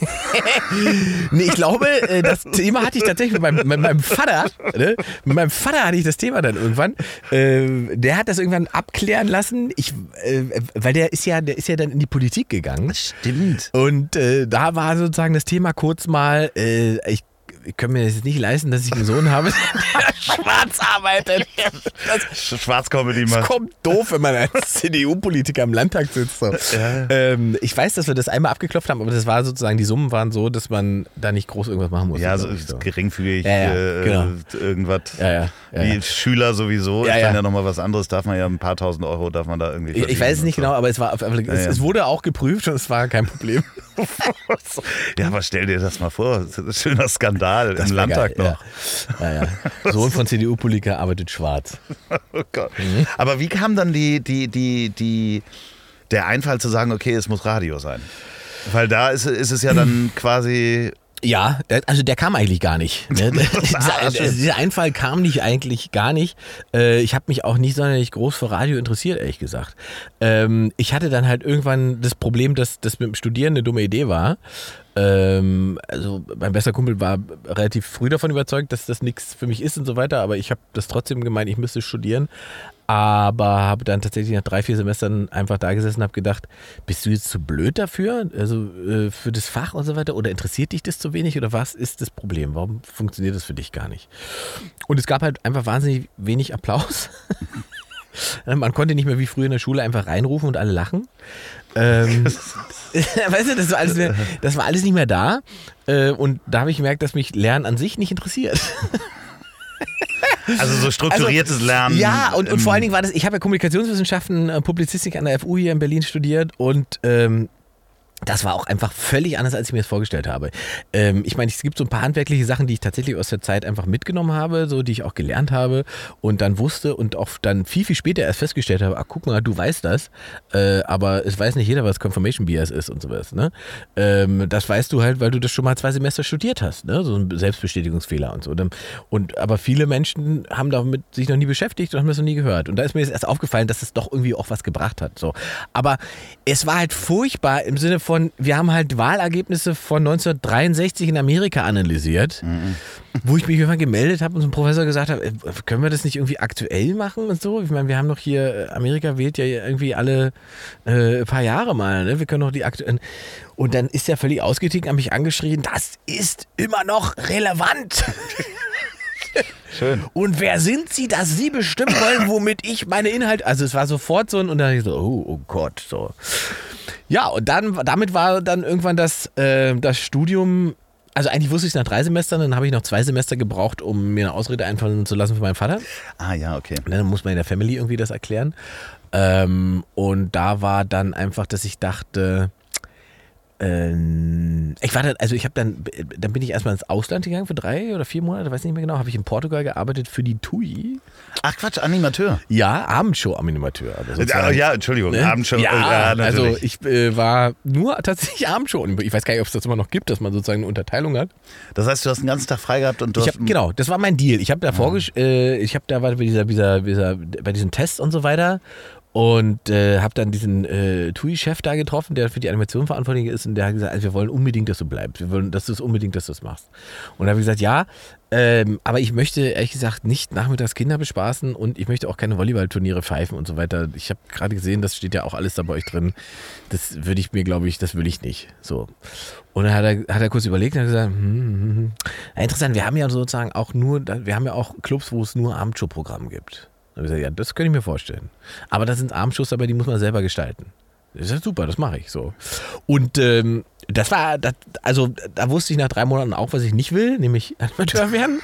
Nee, ich glaube, äh, das Thema hatte ich tatsächlich mit meinem, mit meinem Vater. Ne? Mit meinem Vater hatte ich das Thema dann irgendwann. Äh, der hat das irgendwann abklären lassen. Ich, äh, weil der ist ja, der ist ja dann in die Politik gegangen. Stimmt. Und äh, da war sozusagen das Thema kurz mal, äh, ich, ich kann mir das jetzt nicht leisten, dass ich einen Sohn habe, [LAUGHS] der schwarz arbeitet. Das Schwarzcomedy macht. kommt doof, wenn man als [LAUGHS] CDU-Politiker im Landtag sitzt. So. Ähm, ich weiß, dass wir das einmal abgeklopft haben, aber das war sozusagen, die Summen waren so, dass man da nicht groß irgendwas machen musste. Ja, so ich, so. geringfügig, Ja, ja, äh, genau. irgendwas. Ja, ja, ja, Wie ja. Schüler sowieso, Ja, ist dann ja. ja nochmal was anderes, darf man ja ein paar tausend Euro, darf man da irgendwie Ich, ich weiß es nicht verdienen genau, aber es war es, ja. es wurde auch geprüft und es war kein Problem. [LAUGHS] [LAUGHS] Ja, aber stell dir das mal vor, das ist ein schöner Skandal Das im Landtag geil, noch. Ja. Ja, ja. Sohn von CDU-Politiker arbeitet schwarz. [LAUGHS] Oh. Mhm. Aber wie kam dann die, die, die, die, der Einfall zu sagen, okay, es muss Radio sein? Weil da ist, ist es ja dann quasi Ja, also der kam eigentlich gar nicht. Ne? [LAUGHS] Ah, dieser, dieser Einfall kam nicht eigentlich gar nicht. Äh, ich habe mich auch nicht sonderlich groß für Radio interessiert, ehrlich gesagt. Ähm, ich hatte dann halt irgendwann das Problem, dass das mit dem Studieren eine dumme Idee war. Ähm, also mein bester Kumpel war relativ früh davon überzeugt, dass das nichts für mich ist und so weiter, aber ich habe das trotzdem gemeint, ich müsste studieren. Aber habe dann tatsächlich nach drei, vier Semestern einfach da gesessen und habe gedacht, bist du jetzt zu blöd dafür? Also äh, für das Fach und so weiter? Oder interessiert dich das zu wenig? Oder was ist das Problem? Warum funktioniert das für dich gar nicht? Und es gab halt einfach wahnsinnig wenig Applaus. [LAUGHS] Man konnte nicht mehr wie früher in der Schule einfach reinrufen und alle lachen. Ähm, [LAUGHS] [LAUGHS] weißt du, das war, alles, mehr- das war alles nicht mehr da. Äh, und da habe ich gemerkt, dass mich Lernen an sich nicht interessiert. Also so strukturiertes Lernen. Ja, und, und vor allen Dingen war das, ich habe ja Kommunikationswissenschaften, äh, Publizistik an der FU hier in Berlin studiert und ähm, das war auch einfach völlig anders, als ich mir das vorgestellt habe. Ähm, ich meine, es gibt so ein paar handwerkliche Sachen, die ich tatsächlich aus der Zeit einfach mitgenommen habe, so die ich auch gelernt habe und dann wusste und auch dann viel, viel später erst festgestellt habe, ach guck mal, du weißt das, äh, aber es weiß nicht jeder, was Confirmation Bias ist und sowas. Ne? Ähm, das weißt du halt, weil du das schon mal zwei Semester studiert hast, ne? so ein Selbstbestätigungsfehler und so. Und, aber viele Menschen haben damit sich noch nie beschäftigt und haben das noch nie gehört. Und da ist mir jetzt erst aufgefallen, dass es doch irgendwie auch was gebracht hat. So. Aber es war halt furchtbar im Sinne von, wir haben halt Wahlergebnisse von 1963 in Amerika analysiert, wo ich mich irgendwann gemeldet habe und so ein Professor gesagt hat, äh, können wir das nicht irgendwie aktuell machen und so? Ich meine, wir haben doch hier, äh, Amerika wählt ja irgendwie alle äh, paar Jahre mal, ne? Wir können doch die aktuellen. Und dann ist er völlig ausgetickt, hat mich angeschrien, das ist immer noch relevant. [LAUGHS] [LAUGHS] Schön. Und wer sind Sie, dass Sie bestimmen wollen, womit ich meine Inhalte. Also es war sofort so ein, und dann dachte ich so, oh, oh Gott, so. Ja, und dann, damit war dann irgendwann das, äh, das Studium. Also eigentlich wusste ich es nach drei Semestern, dann habe ich noch zwei Semester gebraucht, um mir eine Ausrede einfallen zu lassen für meinen Vater. Ah ja, okay. Und dann muss man in der Family irgendwie das erklären. Ähm, und da war dann einfach, dass ich dachte, Ähm, ich war dann, also ich habe dann, dann bin ich erstmal ins Ausland gegangen für drei oder vier Monate, weiß nicht mehr genau, habe ich in Portugal gearbeitet für die TUI. Ach Quatsch, Animateur. Ja, Abendshow-Animateur. Ja, ja Entschuldigung, Ne? Abendshow. Ja, äh, also natürlich. ich äh, war nur tatsächlich Abendshow. Ich weiß gar nicht, ob es das immer noch gibt, dass man sozusagen eine Unterteilung hat. das heißt, du hast den ganzen Tag frei gehabt und du Ich hast. hab, genau, das war mein Deal. Ich habe da vorgesch äh, ich habe da war bei dieser, dieser, dieser, bei diesen Tests und so weiter und äh, habe dann diesen äh, TUI-Chef da getroffen, der für die Animation verantwortlich ist und der hat gesagt, also wir wollen unbedingt, dass du bleibst. Wir wollen, dass du es unbedingt, dass du es machst. Und da habe ich gesagt, ja, ähm, aber ich möchte ehrlich gesagt nicht nachmittags Kinder bespaßen und ich möchte auch keine Volleyballturniere pfeifen und so weiter. Ich habe gerade gesehen, das steht ja auch alles da bei euch drin. Das würde ich mir, glaube ich, das will ich nicht. So. Und dann hat er, hat er kurz überlegt und hat gesagt, hm, hm, hm. Ja, interessant, wir haben ja sozusagen auch nur, wir haben ja auch Clubs, wo es nur Abendshow-Programm gibt. Habe ich gesagt, ja, das könnte ich mir vorstellen. Aber das sind Abendshows, aber die muss man selber gestalten. Das ist ja super, das mache ich so. Und ähm, das war, das, also da wusste ich nach drei Monaten auch, was ich nicht will, nämlich [LAUGHS] Animateur werden.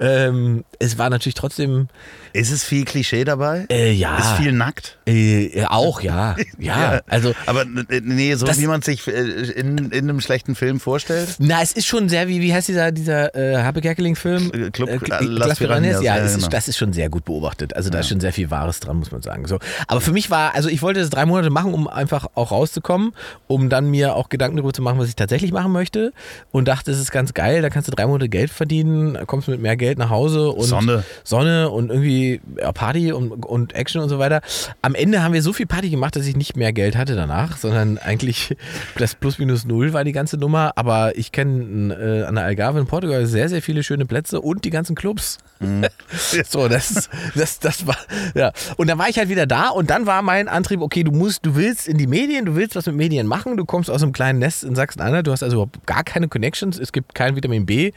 ähm, es war natürlich trotzdem, Ist es viel Klischee dabei? äh, ja, Ist viel nackt? äh, auch, [LAUGHS] ja, ja, also Aber äh, nee, so Das- wie man sich äh, in, in einem schlechten Film vorstellt. Na, es ist schon sehr wie, wie heißt dieser, dieser äh, Habe Kerkeling-Film? Äh, Club- Äh, Las Piranhas? Ja, ja, genau. ist, das ist schon sehr gut beobachtet. Also da ist schon sehr viel Wahres dran, muss man sagen. So. Aber für mich war, also ich wollte das drei Monate machen, um einfach auch rauszukommen, um dann mir auch Gedanken darüber zu machen, was ich tatsächlich machen möchte. Und dachte, es ist ganz geil, da kannst du drei Monate Geld verdienen, kommst mit mehr Geld nach Hause und Sonne. Sonne und irgendwie ja, Party und, und Action und so weiter. Am Ende haben wir so viel Party gemacht, dass ich nicht mehr Geld hatte danach, sondern eigentlich [LAUGHS] das plus minus null war die ganze Nummer. Aber ich kenne äh, an der Algarve in Portugal sehr, sehr viele schöne Plätze und die ganzen Clubs. [LAUGHS] so, das, das, das war, ja. Und dann war ich halt wieder da und dann war mein Antrieb, okay, du musst, du willst in die Medien, du willst was mit Medien machen, du kommst aus einem kleinen Nest in Sachsen-Anhalt, du hast also überhaupt gar keine Connections, es gibt kein Vitamin B,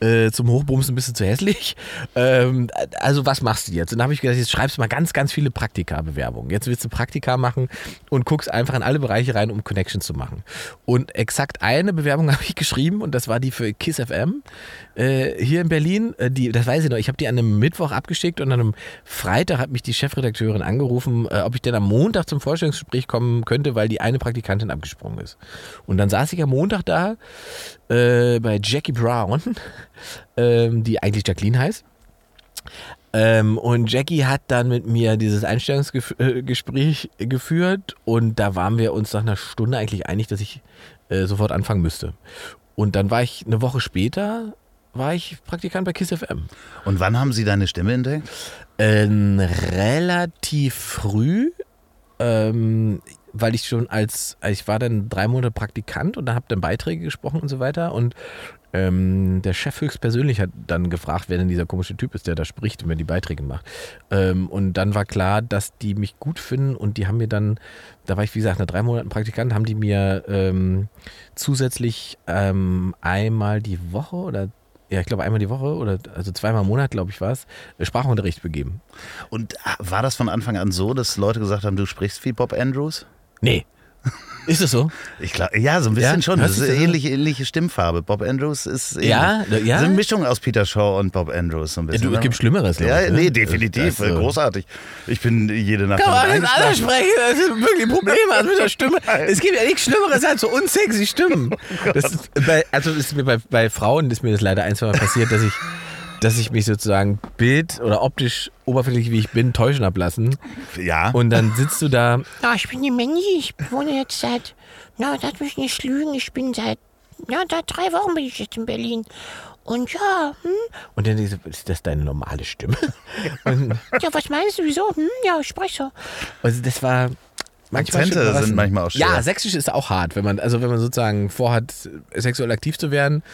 äh, zum Hochbumsen bist du zu hässlich. Ähm, also was machst du jetzt? Und dann habe ich gedacht, jetzt schreibst du mal ganz, ganz viele Praktika-Bewerbungen. Jetzt willst du Praktika machen und guckst einfach in alle Bereiche rein, um Connections zu machen. Und exakt eine Bewerbung [LAUGHS] habe ich geschrieben und das war die für KISS FM äh, hier in Berlin. Äh, die, das weiß ich noch, ich habe die an einem Mittwoch abgeschickt und an einem Freitag hat mich die Chefredakteurin angerufen, äh, ob ich denn am Montag zum Vorstellungsgespräch kommen könnte, weil die eine Praktikantin abgesprungen ist. Und dann saß ich am Montag da äh, bei Jackie Brown, [LAUGHS] ähm, die eigentlich Jacqueline heißt. Ähm, und Jackie hat dann mit mir dieses Einstellungsgespräch geführt und da waren wir uns nach einer Stunde eigentlich einig, dass ich äh, sofort anfangen müsste. Und dann war ich eine Woche später, war ich Praktikant bei KISS FM. Und wann haben Sie deine Stimme entdeckt? Ähm, relativ früh, ähm, weil ich schon als, ich war dann drei Monate Praktikant und da habe dann Beiträge gesprochen und so weiter und ähm, der Chef höchstpersönlich hat dann gefragt, wer denn dieser komische Typ ist, der da spricht und mir die Beiträge macht. Ähm, und dann war klar, dass die mich gut finden und die haben mir dann, da war ich wie gesagt nach drei Monaten Praktikant, haben die mir ähm, zusätzlich ähm, einmal die Woche oder ja, ich glaube einmal die Woche oder also zweimal im Monat, glaube ich, war es, Sprachunterricht begeben. Und äh, war das von Anfang an so, dass Leute gesagt haben, du sprichst wie Bob Andrews? Nee. Ist es so? Ich glaube, ja, so ein bisschen Ja? schon. Das ist das ähnliche, ähnliche Stimmfarbe. Bob Andrews ist ähnlich. Ja, ja. Das ist eine Mischung aus Peter Shaw und Bob Andrews so ein Ja, bisschen. du, es ne? gibt Schlimmeres, Ja, ich, ne? nee, definitiv. Das ist so- Großartig. Ich bin jede Nacht Kann man damit mit alle eingeschlafen. sprechen, das ist wirklich Probleme also mit der Stimme. [LAUGHS] Es gibt ja nichts Schlimmeres als so unsexy Stimmen. [LAUGHS] Das ist bei, also ist mir bei, bei Frauen ist mir das leider ein, zwei Mal passiert, dass ich, dass ich mich sozusagen bild- oder optisch oberflächlich wie ich bin täuschen hab lassen. Ja. Und dann sitzt du da, Ja, ich bin die Mandy. Ich wohne jetzt seit, na, lass mich nicht lügen, ich bin seit, ja, seit drei Wochen bin ich jetzt in Berlin. Und ja, hm, und dann denkst du, ist das deine normale Stimme? [LAUGHS] Und ja, was meinst du, wieso? Hm, ja, ich spreche so. also das war manchmal Akzente sind manchmal auch schwer. Ja, sächsisch ist auch hart, wenn man also wenn man sozusagen vorhat sexuell aktiv zu werden,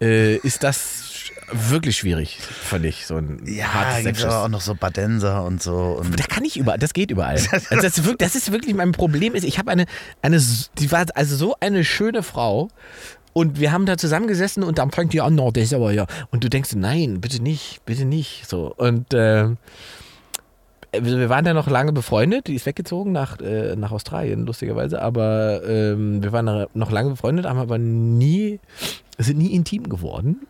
äh, ist das wirklich schwierig, fand ich so ein ja, hartes aber auch noch so Badenser und so. Und Da kann ich überall, das geht überall. Also [LAUGHS] das, ist wirklich, das ist wirklich mein Problem. Ist, ich habe eine, eine, die war also so eine schöne Frau und wir haben da zusammengesessen und dann fängt die an, no, das ist aber ja. Und du denkst, nein, bitte nicht, bitte nicht. So und äh, wir waren ja noch lange befreundet. Die ist weggezogen nach, äh, nach Australien, lustigerweise. Aber ähm, wir waren noch lange befreundet, haben aber nie, sind nie intim geworden.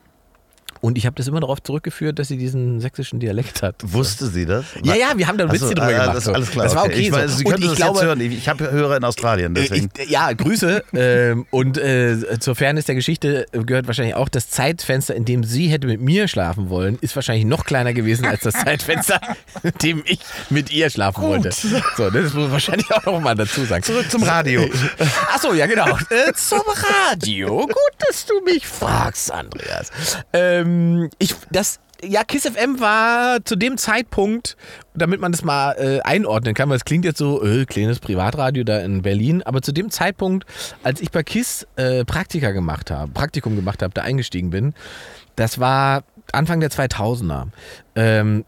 Und ich habe das immer darauf zurückgeführt, dass sie diesen sächsischen Dialekt hat. Wusste sie das? Ja, ja, wir haben da ein bisschen drüber ah, gemacht. Das, so. alles klar. Das war okay. Ich so. weiß, Sie können ich das glaube, jetzt hören. Ich, ich habe Hörer in Australien, deswegen. ich, ja, Grüße. [LAUGHS] ähm, und äh, zur Fairness der Geschichte gehört wahrscheinlich auch, das Zeitfenster, in dem sie hätte mit mir schlafen wollen, ist wahrscheinlich noch kleiner gewesen als das [LAUGHS] Zeitfenster, in dem ich mit ihr schlafen wollte. So, das muss man wahrscheinlich auch noch mal dazu sagen. Zurück zum Radio. [LAUGHS] Achso, ja genau. Äh, zum Radio. Gut, dass du mich fragst, Andreas. Ähm, ich, das, ja, Kiss FM war zu dem Zeitpunkt, damit man das mal äh, einordnen kann, weil es klingt jetzt so, äh, kleines Privatradio da in Berlin, aber zu dem Zeitpunkt, als ich bei Kiss äh, Praktika gemacht habe, Praktikum gemacht habe, da eingestiegen bin, das war Anfang der 2000er. Ähm,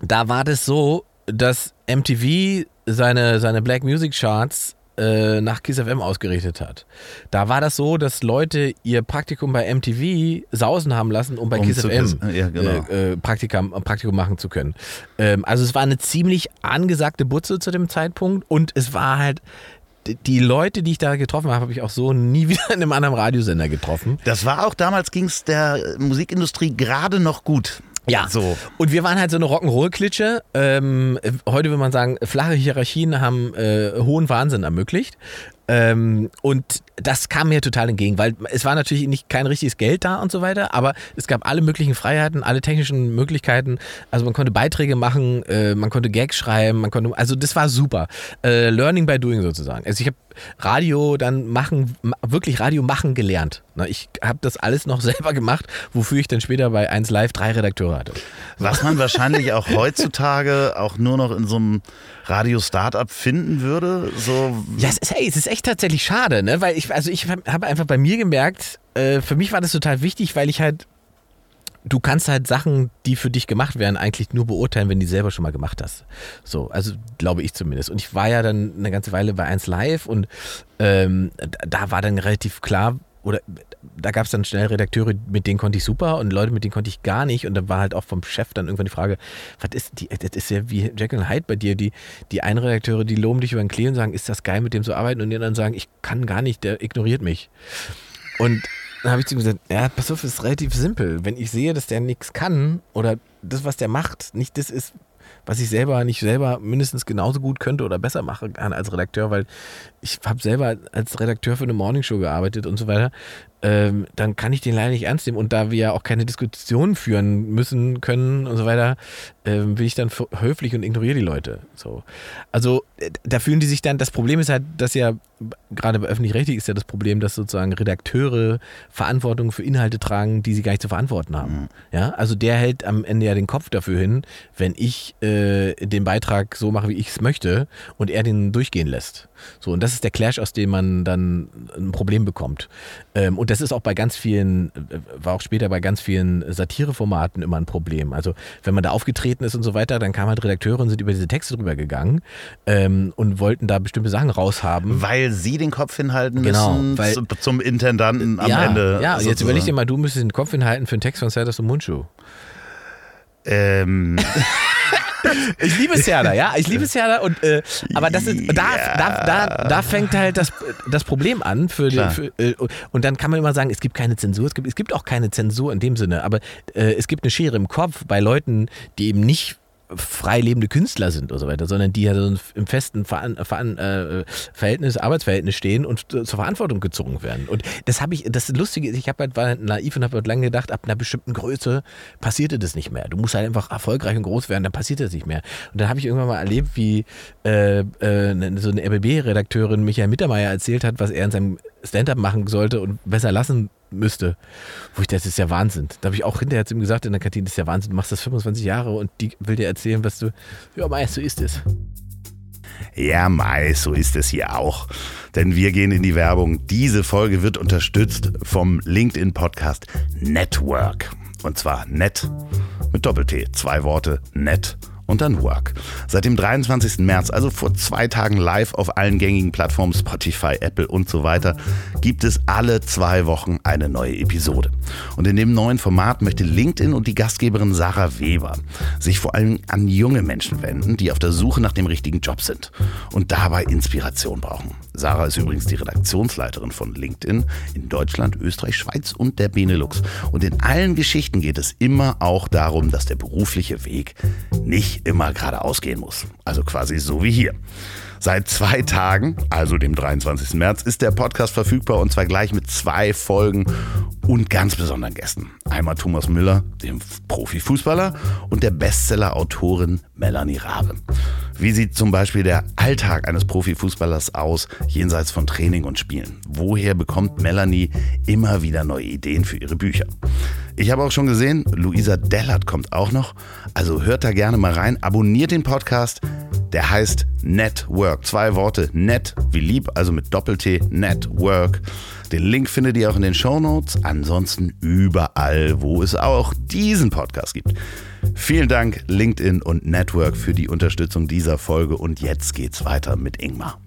da war das so, dass MTV seine, seine Black Music Charts äh, nach Kiss FM ausgerichtet hat. Da war das so, dass Leute ihr Praktikum bei MTV sausen haben lassen, um bei Um Kiss FM ja, genau. äh, äh, Praktikam, Praktikum machen zu können. Ähm, also es war eine ziemlich angesagte Butze zu dem Zeitpunkt und es war halt die Leute, die ich da getroffen habe, habe ich auch so nie [LAUGHS] wieder in einem anderen Radiosender getroffen. Das war auch damals, ging es der Musikindustrie gerade noch gut. Ja. So. Und wir waren halt so eine Rock'n'Roll-Klitsche. Ähm, heute würde man sagen, flache Hierarchien haben äh, hohen Wahnsinn ermöglicht. Ähm, und das kam mir total entgegen, weil es war natürlich nicht kein richtiges Geld da und so weiter, aber es gab alle möglichen Freiheiten, alle technischen Möglichkeiten. Also man konnte Beiträge machen, äh, man konnte Gags schreiben, man konnte, also das war super. Äh, Learning by doing sozusagen. Also ich habe Radio dann machen, ma- wirklich Radio machen gelernt. Ich habe das alles noch [LAUGHS] selber gemacht, wofür ich dann später bei 1 Live drei Redakteure hatte. Was man wahrscheinlich auch heutzutage auch nur noch in so einem Radio-Startup finden würde. So Ja, es ist, ey, es ist echt tatsächlich schade, ne? Weil ich, also ich habe einfach bei mir gemerkt, äh, für mich war das total wichtig, weil ich halt, du kannst halt Sachen, die für dich gemacht werden, eigentlich nur beurteilen, wenn du die selber schon mal gemacht hast. So, also glaube ich zumindest. Und ich war ja dann eine ganze Weile bei 1 Live und ähm, da war dann relativ klar, oder da gab es dann schnell Redakteure, mit denen konnte ich super und Leute, mit denen konnte ich gar nicht. Und dann war halt auch vom Chef dann irgendwann die Frage, was ist die, das ist ja wie Jekyll Hyde bei dir, die, die einen Redakteure, die loben dich über den Klee und sagen, ist das geil, mit dem zu arbeiten und die anderen sagen, ich kann gar nicht, der ignoriert mich. Und dann habe ich zu ihm gesagt, ja, pass auf, ist relativ simpel. Wenn ich sehe, dass der nichts kann oder das, was der macht, nicht das ist, was ich selber nicht selber mindestens genauso gut könnte oder besser machen kann als Redakteur, weil ich habe selber als Redakteur für eine Morningshow gearbeitet und so weiter, ähm, dann kann ich den leider nicht ernst nehmen. Und da wir ja auch keine Diskussion führen müssen, können und so weiter, ähm, bin ich dann höflich und ignoriere die Leute. So. Also äh, da fühlen die sich dann, das Problem ist halt, dass ja, gerade bei öffentlich-rechtlich ist ja das Problem, dass sozusagen Redakteure Verantwortung für Inhalte tragen, die sie gar nicht zu verantworten haben. Ja, also der hält am Ende ja den Kopf dafür hin, wenn ich äh, den Beitrag so mache, wie ich es möchte und er den durchgehen lässt. So, und das ist der Clash, aus dem man dann ein Problem bekommt. Ähm, und das ist auch bei ganz vielen, äh, war auch später bei ganz vielen Satireformaten immer ein Problem. Also wenn man da aufgetreten ist und so weiter, dann kamen halt Redakteure und sind über diese Texte drüber gegangen ähm, und wollten da bestimmte Sachen raushaben. Weil sie den Kopf hinhalten Genau, müssen weil- zu, zum Intendanten am ja, Ende. Ja, jetzt sozusagen. überleg dir mal, du müsstest den Kopf hinhalten für einen Text von Serdas und Mundschuh. Ähm, [LAUGHS] Ich liebe Serda, ja, ich liebe Serda und äh, aber das ist da, da, da, da fängt halt das, das Problem an für, Klar. für äh, und dann kann man immer sagen, es gibt keine Zensur, es gibt, es gibt auch keine Zensur in dem Sinne, aber äh, es gibt eine Schere im Kopf bei Leuten, die eben nicht frei lebende Künstler sind und so weiter, sondern die ja so im festen Veran Veran äh, Verhältnis, Arbeitsverhältnis stehen und zur Verantwortung gezogen werden. Und das habe ich, das Lustige ist, ich habe halt, war naiv und habe halt lange gedacht, ab einer bestimmten Größe passierte das nicht mehr. Du musst halt einfach erfolgreich und groß werden, dann passiert das nicht mehr. Und dann habe ich irgendwann mal erlebt, wie äh, äh, so eine RBB-Redakteurin Michael Mittermeier erzählt hat, was er in seinem Stand-up machen sollte und besser lassen müsste. Wo ich das ist ja Wahnsinn. Da habe ich auch hinterher zu ihm gesagt in der Kantine, das ist ja Wahnsinn, du machst das 25 Jahre und die will dir erzählen, was du, ja, meist so ist es. Ja, Mai, so ist es hier auch. Denn wir gehen in die Werbung. Diese Folge wird unterstützt vom LinkedIn-Podcast Network. Und zwar net mit Doppel-T. Zwei Worte, net und dann Work. Seit dem 23. März, also vor zwei Tagen live auf allen gängigen Plattformen Spotify, Apple und so weiter, gibt es alle zwei Wochen eine neue Episode. Und in dem neuen Format möchte LinkedIn und die Gastgeberin Sarah Weber sich vor allem an junge Menschen wenden, die auf der Suche nach dem richtigen Job sind und dabei Inspiration brauchen. Sarah ist übrigens die Redaktionsleiterin von LinkedIn in Deutschland, Österreich, Schweiz und der Benelux. Und in allen Geschichten geht es immer auch darum, dass der berufliche Weg nicht immer geradeaus gehen muss. Also quasi so wie hier. Seit zwei Tagen, also dem 23. März, ist der Podcast verfügbar und zwar gleich mit zwei Folgen und ganz besonderen Gästen. Einmal Thomas Müller, dem Profifußballer, und der Bestseller-Autorin Melanie Rabe. Wie sieht zum Beispiel der Alltag eines Profifußballers aus, jenseits von Training und Spielen? Woher bekommt Melanie immer wieder neue Ideen für ihre Bücher? Ich habe auch schon gesehen, Luisa Dellert kommt auch noch. Also hört da gerne mal rein, abonniert den Podcast. Der heißt Network. Zwei Worte, net wie lieb, also mit Doppel-T, Network. Den Link findet ihr auch in den Show Notes. Ansonsten überall, wo es auch diesen Podcast gibt. Vielen Dank LinkedIn und Network für die Unterstützung dieser Folge und jetzt geht's weiter mit Ingmar.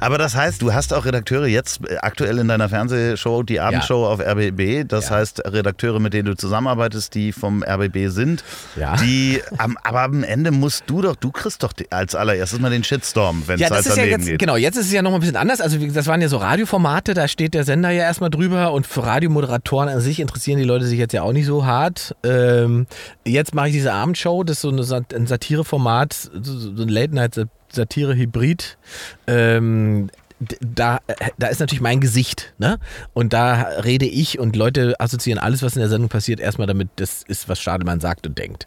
Aber das heißt, du hast auch Redakteure jetzt äh, aktuell in deiner Fernsehshow, die Abendshow auf RBB. Das Ja. heißt, Redakteure, mit denen du zusammenarbeitest, die vom RBB sind. Ja. Die, am, aber am Ende musst du doch, du kriegst doch als allererstes mal den Shitstorm, wenn es Ja, halt ist ja daneben jetzt, geht. genau, jetzt ist es ja noch mal ein bisschen anders. Also, das waren ja so Radioformate, da steht der Sender ja erstmal drüber und für Radiomoderatoren an sich interessieren die Leute sich jetzt ja auch nicht so hart. Ähm, jetzt mache ich diese Abendshow, das ist so eine, ein Satireformat, so, so ein Late-Night-Satire-Hybrid. Ähm, da, da ist natürlich mein Gesicht, ne? Und da rede ich und Leute assoziieren alles, was in der Sendung passiert, erstmal damit, das ist, was Stadelmann sagt und denkt.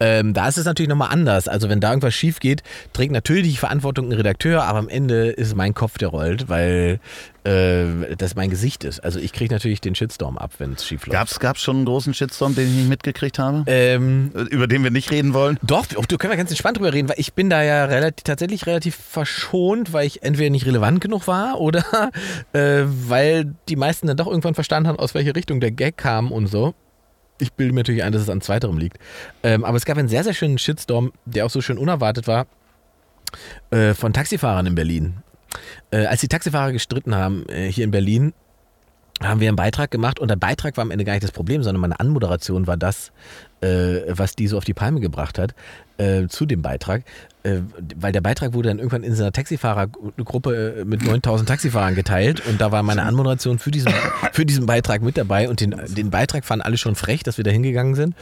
Ähm, da ist es natürlich nochmal anders. Also wenn da irgendwas schief geht, trägt natürlich die Verantwortung ein Redakteur, aber am Ende ist mein Kopf, der rollt, weil äh, das mein Gesicht ist. Also ich kriege natürlich den Shitstorm ab, wenn es schief läuft. Gab's, gab's schon einen großen Shitstorm, den ich nicht mitgekriegt habe? Ähm, Über den wir nicht reden wollen? doch, oh, du können wir ganz entspannt drüber reden, weil ich bin da ja relativ, tatsächlich relativ verschont, weil ich entweder nicht relevant genug war oder [LAUGHS] äh, weil die meisten dann doch irgendwann verstanden haben, aus welche Richtung der Gag kam und so. Ich bilde mir natürlich ein, dass es an zweiterem liegt. Ähm, aber es gab einen sehr, sehr schönen Shitstorm, der auch so schön unerwartet war, äh, von Taxifahrern in Berlin. Äh, als die Taxifahrer gestritten haben äh, hier in Berlin, haben wir einen Beitrag gemacht und der Beitrag war am Ende gar nicht das Problem, sondern meine Anmoderation war das, äh, was die so auf die Palme gebracht hat, äh, zu dem Beitrag. Äh, weil der Beitrag wurde dann irgendwann in so einer Taxifahrergruppe äh, mit 9000 Taxifahrern geteilt und da war meine Anmoderation für diesen, für diesen Beitrag mit dabei und den, den Beitrag fanden alle schon frech, dass wir da hingegangen sind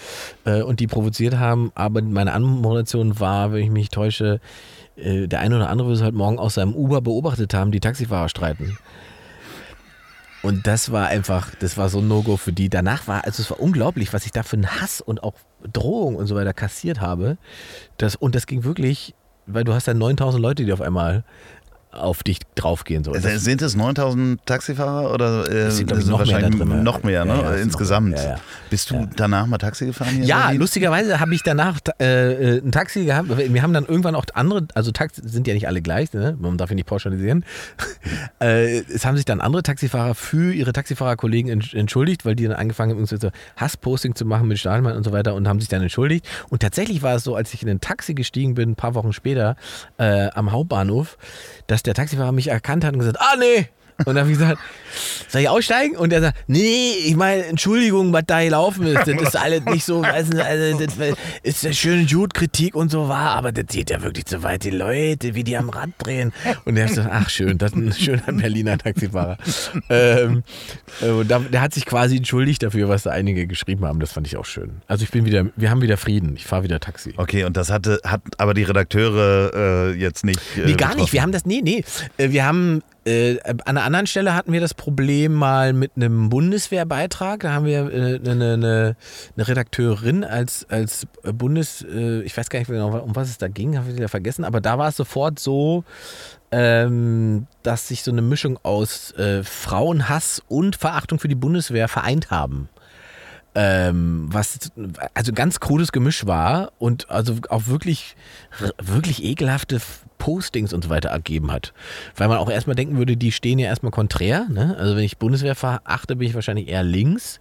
äh, und die provoziert haben, aber meine Anmoderation war, wenn ich mich täusche, äh, der eine oder andere wird es heute Morgen aus seinem Uber beobachtet haben, die Taxifahrer streiten. Und das war einfach, das war so ein No-Go für die. Danach war, also es war unglaublich, was ich da für einen Hass und auch Drohung und so weiter kassiert habe. Das, und das ging wirklich, weil du hast ja 9000 Leute, die auf einmal auf dich draufgehen. So. Das- Sind es 9000 Taxifahrer oder äh, sind, sind noch mehr wahrscheinlich drin. noch mehr, ne? Ja, ja, insgesamt? mehr. Ja. Bist du danach mal Taxi gefahren hier? Ja, lustigerweise habe ich danach äh, äh, ein Taxi gehabt. Wir haben dann irgendwann auch andere, also Taxi sind ja nicht alle gleich, ne? man darf ja nicht pauschalisieren. [LAUGHS] äh, es haben sich dann andere Taxifahrer für ihre Taxifahrerkollegen entsch- entschuldigt, weil die dann angefangen haben, so Hassposting zu machen mit Stahlmann und so weiter und haben sich dann entschuldigt. Und tatsächlich war es so, als ich in ein Taxi gestiegen bin, ein paar Wochen später äh, am Hauptbahnhof, dass der Taxifahrer mich erkannt hat und gesagt, ah nee. Und dann habe ich gesagt, soll ich aussteigen? Und er sagt, nee, ich meine, Entschuldigung, was da gelaufen ist. Das ist alles nicht so, weiß nicht, also, das ist ja schön gut, Kritik und so war, aber das geht ja wirklich zu weit. Die Leute, wie die am Rad drehen. Und er hat gesagt, ach schön, das ist ein schöner Berliner Taxifahrer. Ähm, äh, da, der hat sich quasi entschuldigt dafür, was da einige geschrieben haben. Das fand ich auch schön. Also ich bin wieder, wir haben wieder Frieden. Ich fahre wieder Taxi. Okay, und das hatte, hat aber die Redakteure äh, jetzt nicht. Äh, Nee, gar nicht. betroffen. Wir haben das, nee, nee. Äh, Wir haben, äh, an einer anderen Stelle hatten wir das Problem mal mit einem Bundeswehrbeitrag. Da haben wir äh, eine, eine, eine Redakteurin als, als Bundes, äh, ich weiß gar nicht genau, um was es da ging, habe ich wieder vergessen, aber da war es sofort so, ähm, dass sich so eine Mischung aus äh, Frauenhass und Verachtung für die Bundeswehr vereint haben ähm, was also ganz krudes Gemisch war und also auch wirklich wirklich ekelhafte Postings und so weiter ergeben hat. Weil man auch erstmal denken würde, die stehen ja erstmal konträr. Ne? Also wenn ich Bundeswehr verachte, bin ich wahrscheinlich eher links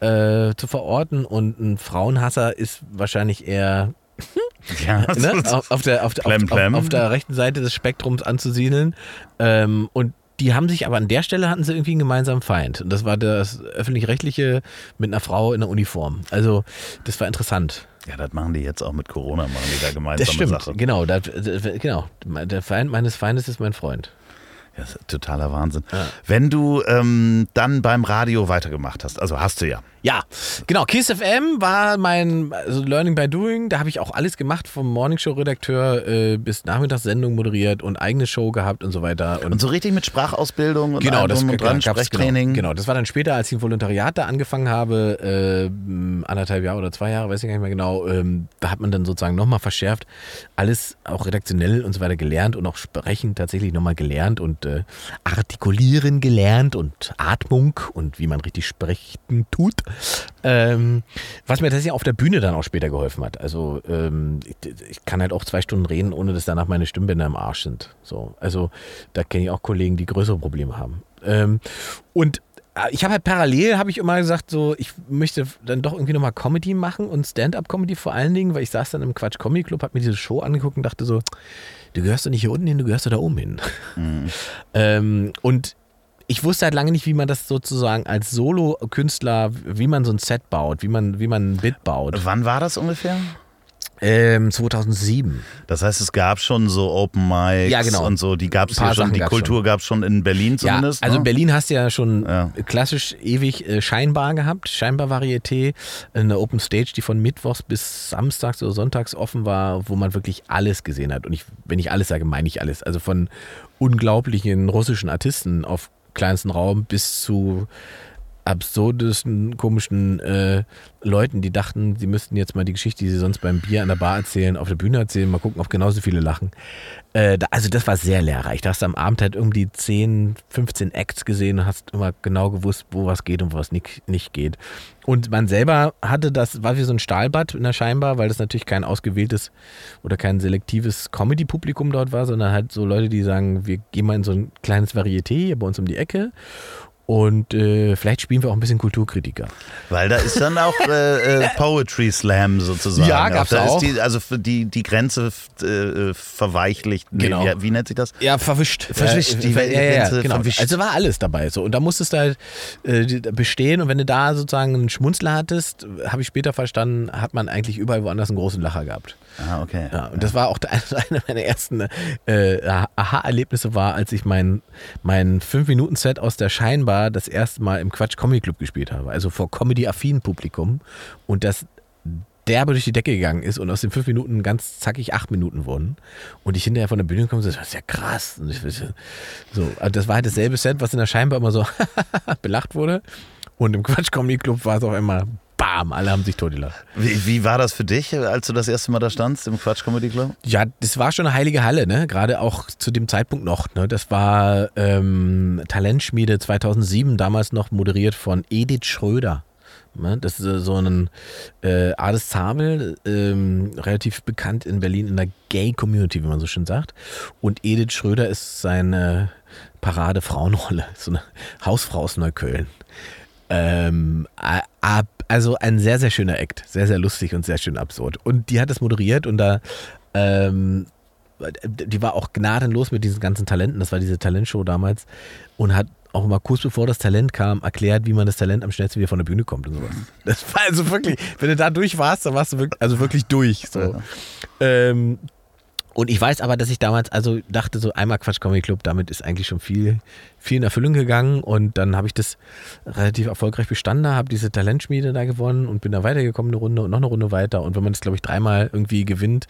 äh, zu verorten und ein Frauenhasser ist wahrscheinlich eher [LAUGHS] Ja, [LAUGHS] ne, auf, der, auf, der- auf, auf, auf der rechten Seite des Spektrums anzusiedeln. Ähm, und die haben sich aber an der Stelle hatten sie irgendwie einen gemeinsamen Feind. Und das war das öffentlich-rechtliche mit einer Frau in der Uniform. Also das war interessant. ja, das machen die jetzt auch mit Corona, machen die da gemeinsame Das stimmt, Sache. genau. Das, genau. Der Feind meines Feindes ist mein Freund. Ja, das ist totaler Wahnsinn. Ja. Wenn du ähm, dann beim Radio weitergemacht hast, also hast du ja. Ja, genau. Kiss FM war mein also Learning by Doing. Da habe ich auch alles gemacht, vom Morningshow-Redakteur äh, bis Nachmittagssendung moderiert und eigene Show gehabt und so weiter. Und so richtig mit Sprachausbildung und Genau, das und dran, gab's, Sprechtraining. Genau, genau, das war dann später, als ich im Volontariat da angefangen habe, äh, anderthalb Jahre oder zwei Jahre, weiß ich gar nicht mehr genau. Ähm, da hat man dann sozusagen nochmal verschärft, alles auch redaktionell und so weiter gelernt und auch sprechen tatsächlich nochmal gelernt und äh, artikulieren gelernt und Atmung und wie man richtig sprechen tut. Ähm, was mir tatsächlich auf der Bühne dann auch später geholfen hat. Also ähm, ich, ich kann halt auch zwei Stunden reden, ohne dass danach meine Stimmbänder im Arsch sind. So, also da kenne ich auch Kollegen, die größere Probleme haben. Ähm, und äh, ich habe halt parallel, habe ich immer gesagt, so, ich möchte dann doch irgendwie nochmal Comedy machen und Stand-up-Comedy vor allen Dingen, weil ich saß dann im Quatsch Comedy Club, habe mir diese Show angeguckt und dachte so, du gehörst doch nicht hier unten hin, du gehörst doch da oben hin. [LAUGHS] ähm, und ich wusste halt lange nicht, wie man das sozusagen als Solo-Künstler, wie man so ein Set baut, wie man, wie man ein Bit baut. Wann war das ungefähr? Ähm, 2007. Das heißt, es gab schon so Open Mics Ja, genau. und so, die gab es hier schon, Sachen die Kultur gab es schon in Berlin zumindest. ja, also in ne? Berlin hast du ja schon Ja. klassisch ewig äh, Scheinbar gehabt, Scheinbar-Varieté, eine Open Stage, die von Mittwochs bis Samstags oder Sonntags offen war, wo man wirklich alles gesehen hat. Und ich, wenn ich alles sage, meine ich alles. Also von unglaublichen russischen Artisten auf kleinsten Raum bis zu absurdesten, komischen äh, Leuten, die dachten, sie müssten jetzt mal die Geschichte, die sie sonst beim Bier an der Bar erzählen, auf der Bühne erzählen, mal gucken, ob genauso viele lachen. Äh, da, also das war sehr lehrreich. Da hast du am Abend halt irgendwie 10, 15 Acts gesehen und hast immer genau gewusst, wo was geht und wo was nicht, nicht geht. Und man selber hatte das, war wie so ein Stahlbad in der Scheinbar, weil das natürlich kein ausgewähltes oder kein selektives Comedy-Publikum dort war, sondern halt so Leute, die sagen, wir gehen mal in so ein kleines Varieté hier bei uns um die Ecke und äh, vielleicht spielen wir auch ein bisschen Kulturkritiker. Weil da ist dann auch äh, äh, [LAUGHS] Poetry Slam sozusagen. Ja, gab's da auch. Ist die, also die, die Grenze äh, verweichlicht. Nee, Genau. wie, wie nennt sich das? Ja, verwischt. Verwischt, Ja, die ja, ja, ja, Grenze genau. verwischt. Also war alles dabei. So. Und da musstest du halt äh, bestehen. Und wenn du da sozusagen einen Schmunzler hattest, habe ich später verstanden, hat man eigentlich überall woanders einen großen Lacher gehabt. Ah, okay. Ja, und das war auch [LAUGHS] einer meiner ersten äh, Aha-Erlebnisse war, als ich mein, mein 5-Minuten-Set aus der Scheinbar das erste Mal im Quatsch Comedy Club gespielt habe. Also vor Comedy-affinen Publikum. Und das derbe durch die Decke gegangen ist und aus den fünf Minuten ganz zackig acht Minuten wurden. Und ich hinterher von der Bühne gekommen und so, das ist ja krass. Und ich, so, also das war halt dasselbe Set, was in der Scheinbar immer so [LAUGHS] belacht wurde. Und im Quatsch Comedy Club war es auch immer bam, alle haben sich totgelacht. Wie, wie war das für dich, als du das erste Mal da standst im Quatsch Comedy Club? Ja, das war schon eine heilige Halle, ne? Gerade auch zu dem Zeitpunkt noch. Ne? Das war ähm, Talentschmiede 2007, damals noch moderiert von Edith Schröder. Ne? Das ist äh, so ein äh, Ades Zabel, ähm, relativ bekannt in Berlin in der Gay-Community, wie man so schön sagt. Und Edith Schröder ist seine Parade-Frauenrolle, so eine Hausfrau aus Neukölln. Ähm, ab, also ein sehr, sehr schöner Act. Sehr, sehr lustig und sehr schön absurd. Und die hat das moderiert und da, ähm, die war auch gnadenlos mit diesen ganzen Talenten. Das war diese Talentshow damals und hat auch mal kurz bevor das Talent kam, erklärt, wie man das Talent am schnellsten wieder von der Bühne kommt und sowas. Das war also wirklich, wenn du da durch warst, dann warst du wirklich, also wirklich durch. So. Ähm, und ich weiß aber, dass ich damals also dachte, so einmal Quatsch Comedy Club, damit ist eigentlich schon viel, viel in Erfüllung gegangen. Und dann habe ich das relativ erfolgreich bestanden, habe diese Talentschmiede da gewonnen und bin da weitergekommen eine Runde und noch eine Runde weiter. Und wenn man das, glaube ich, dreimal irgendwie gewinnt,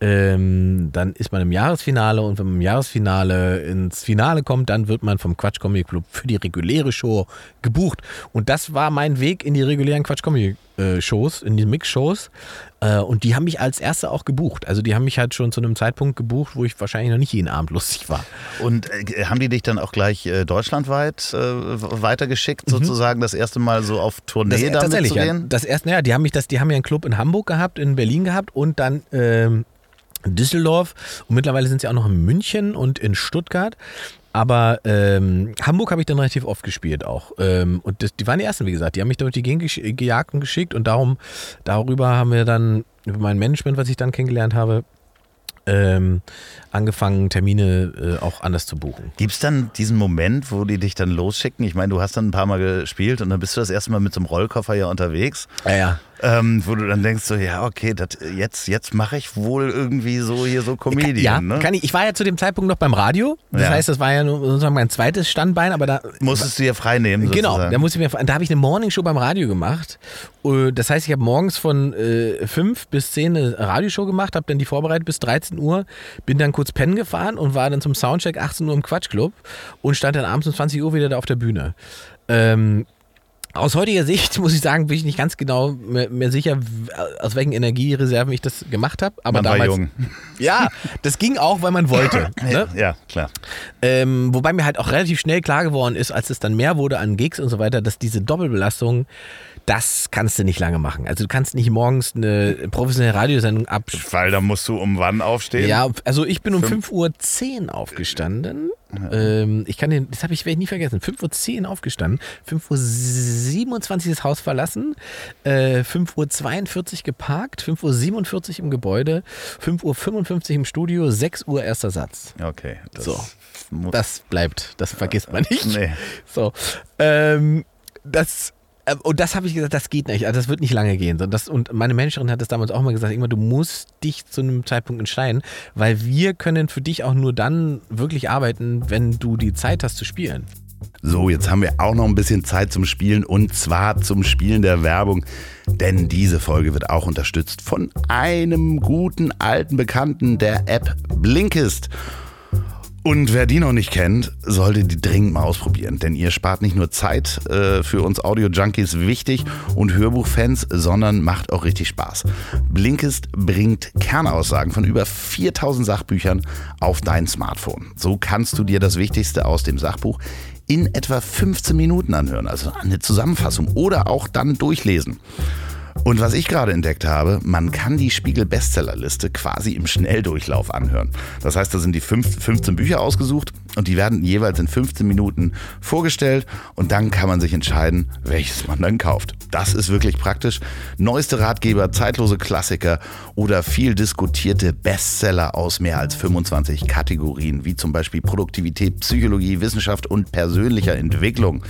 ähm, dann ist man im Jahresfinale. Und wenn man im Jahresfinale ins Finale kommt, dann wird man vom Quatsch Comedy Club für die reguläre Show gebucht. Und das war mein Weg in die regulären Quatsch Comedy Shows, in die Mix-Shows. Äh, und die haben mich als erste auch gebucht. Also die haben mich halt schon zu einem Zeitpunkt gebucht, wo ich wahrscheinlich noch nicht jeden Abend lustig war. Und äh, haben die dich dann auch gleich äh, deutschlandweit äh, weitergeschickt, sozusagen das erste Mal so auf Tournee damit Mhm. tatsächlich, zu ja. gehen? Das erste, ja, die haben mich das, die haben ja einen Club in Hamburg gehabt, in Berlin gehabt und dann ähm, Düsseldorf und mittlerweile sind sie auch noch in München und in Stuttgart. Aber ähm, Hamburg habe ich dann relativ oft gespielt auch. Ähm, und das, die waren die ersten, wie gesagt. Die haben mich durch die Gegend gejagt und geschickt und darum, darüber haben wir dann, über mein Management, was ich dann kennengelernt habe, ähm, angefangen, Termine äh, auch anders zu buchen. Gibt es dann diesen Moment, wo die dich dann losschicken? Ich meine, du hast dann ein paar Mal gespielt und dann bist du das erste Mal mit so einem Rollkoffer ja unterwegs, Ja, ja. Ähm, wo du dann denkst so, ja, okay, das, jetzt, jetzt mache ich wohl irgendwie so hier so Comedian. ja, ne? kann ich. Ich war ja zu dem Zeitpunkt noch beim Radio. Das Ja. heißt, das war ja nur sozusagen mein zweites Standbein, aber da Musstest du dir frei nehmen, Genau, sozusagen. da, muss ich mir, da habe ich eine Morningshow beim Radio gemacht. Äh, Das heißt, ich habe morgens von äh, 5 bis 10 eine Radioshow gemacht, habe dann die vorbereitet bis 13 Uhr, bin dann kurz pennen gefahren und war dann zum Soundcheck 18 Uhr im Quatschclub und stand dann abends um 20 Uhr wieder da auf der Bühne. Ähm, aus heutiger Sicht muss ich sagen, bin ich nicht ganz genau mehr, mehr sicher, aus welchen Energiereserven ich das gemacht habe. Aber Man war damals, jung. [LAUGHS] Ja, das ging auch, weil man wollte. ne? Ja, klar. Ähm, wobei mir halt auch relativ schnell klar geworden ist, als es dann mehr wurde an Gigs und so weiter, dass diese Doppelbelastung, das kannst du nicht lange machen. Also du kannst nicht morgens eine professionelle Radiosendung ab. Weil da musst du um wann aufstehen? Ja, also ich bin um Fünf- 5.10 Uhr aufgestanden. Ähm, ich kann den, das habe ich, ich nie vergessen. 5.10 Uhr aufgestanden, 5.27 Uhr das Haus verlassen, äh, 5.42 Uhr geparkt, 5.47 Uhr im Gebäude, 5.55 Uhr im Studio, 6 Uhr erster Satz. Okay. Das So. mu- Das bleibt, das vergisst man nicht. Nee. So, ähm, das äh, und das habe ich gesagt, das geht nicht. Also das wird nicht lange gehen. sondern Das, und meine Managerin hat das damals auch mal gesagt, immer, du musst dich zu einem Zeitpunkt entscheiden, weil wir können für dich auch nur dann wirklich arbeiten, wenn du die Zeit hast zu spielen. So, jetzt haben wir auch noch ein bisschen Zeit zum Spielen und zwar zum Spielen der Werbung, denn diese Folge wird auch unterstützt von einem guten alten Bekannten der App Blinkist. Und wer die noch nicht kennt, sollte die dringend mal ausprobieren, denn ihr spart nicht nur Zeit äh, für uns Audio-Junkies wichtig und Hörbuchfans, sondern macht auch richtig Spaß. Blinkist bringt Kernaussagen von über 4000 Sachbüchern auf dein Smartphone. So kannst du dir das Wichtigste aus dem Sachbuch in etwa 15 Minuten anhören, also eine Zusammenfassung oder auch dann durchlesen. Und was ich gerade entdeckt habe, man kann die Spiegel-Bestsellerliste quasi im Schnelldurchlauf anhören. Das heißt, da sind die fünf- 15 Bücher ausgesucht und die werden jeweils in 15 Minuten vorgestellt und dann kann man sich entscheiden, welches man dann kauft. Das ist wirklich praktisch. Neueste Ratgeber, zeitlose Klassiker oder viel diskutierte Bestseller aus mehr als 25 Kategorien, wie zum Beispiel Produktivität, Psychologie, Wissenschaft und persönlicher Entwicklung.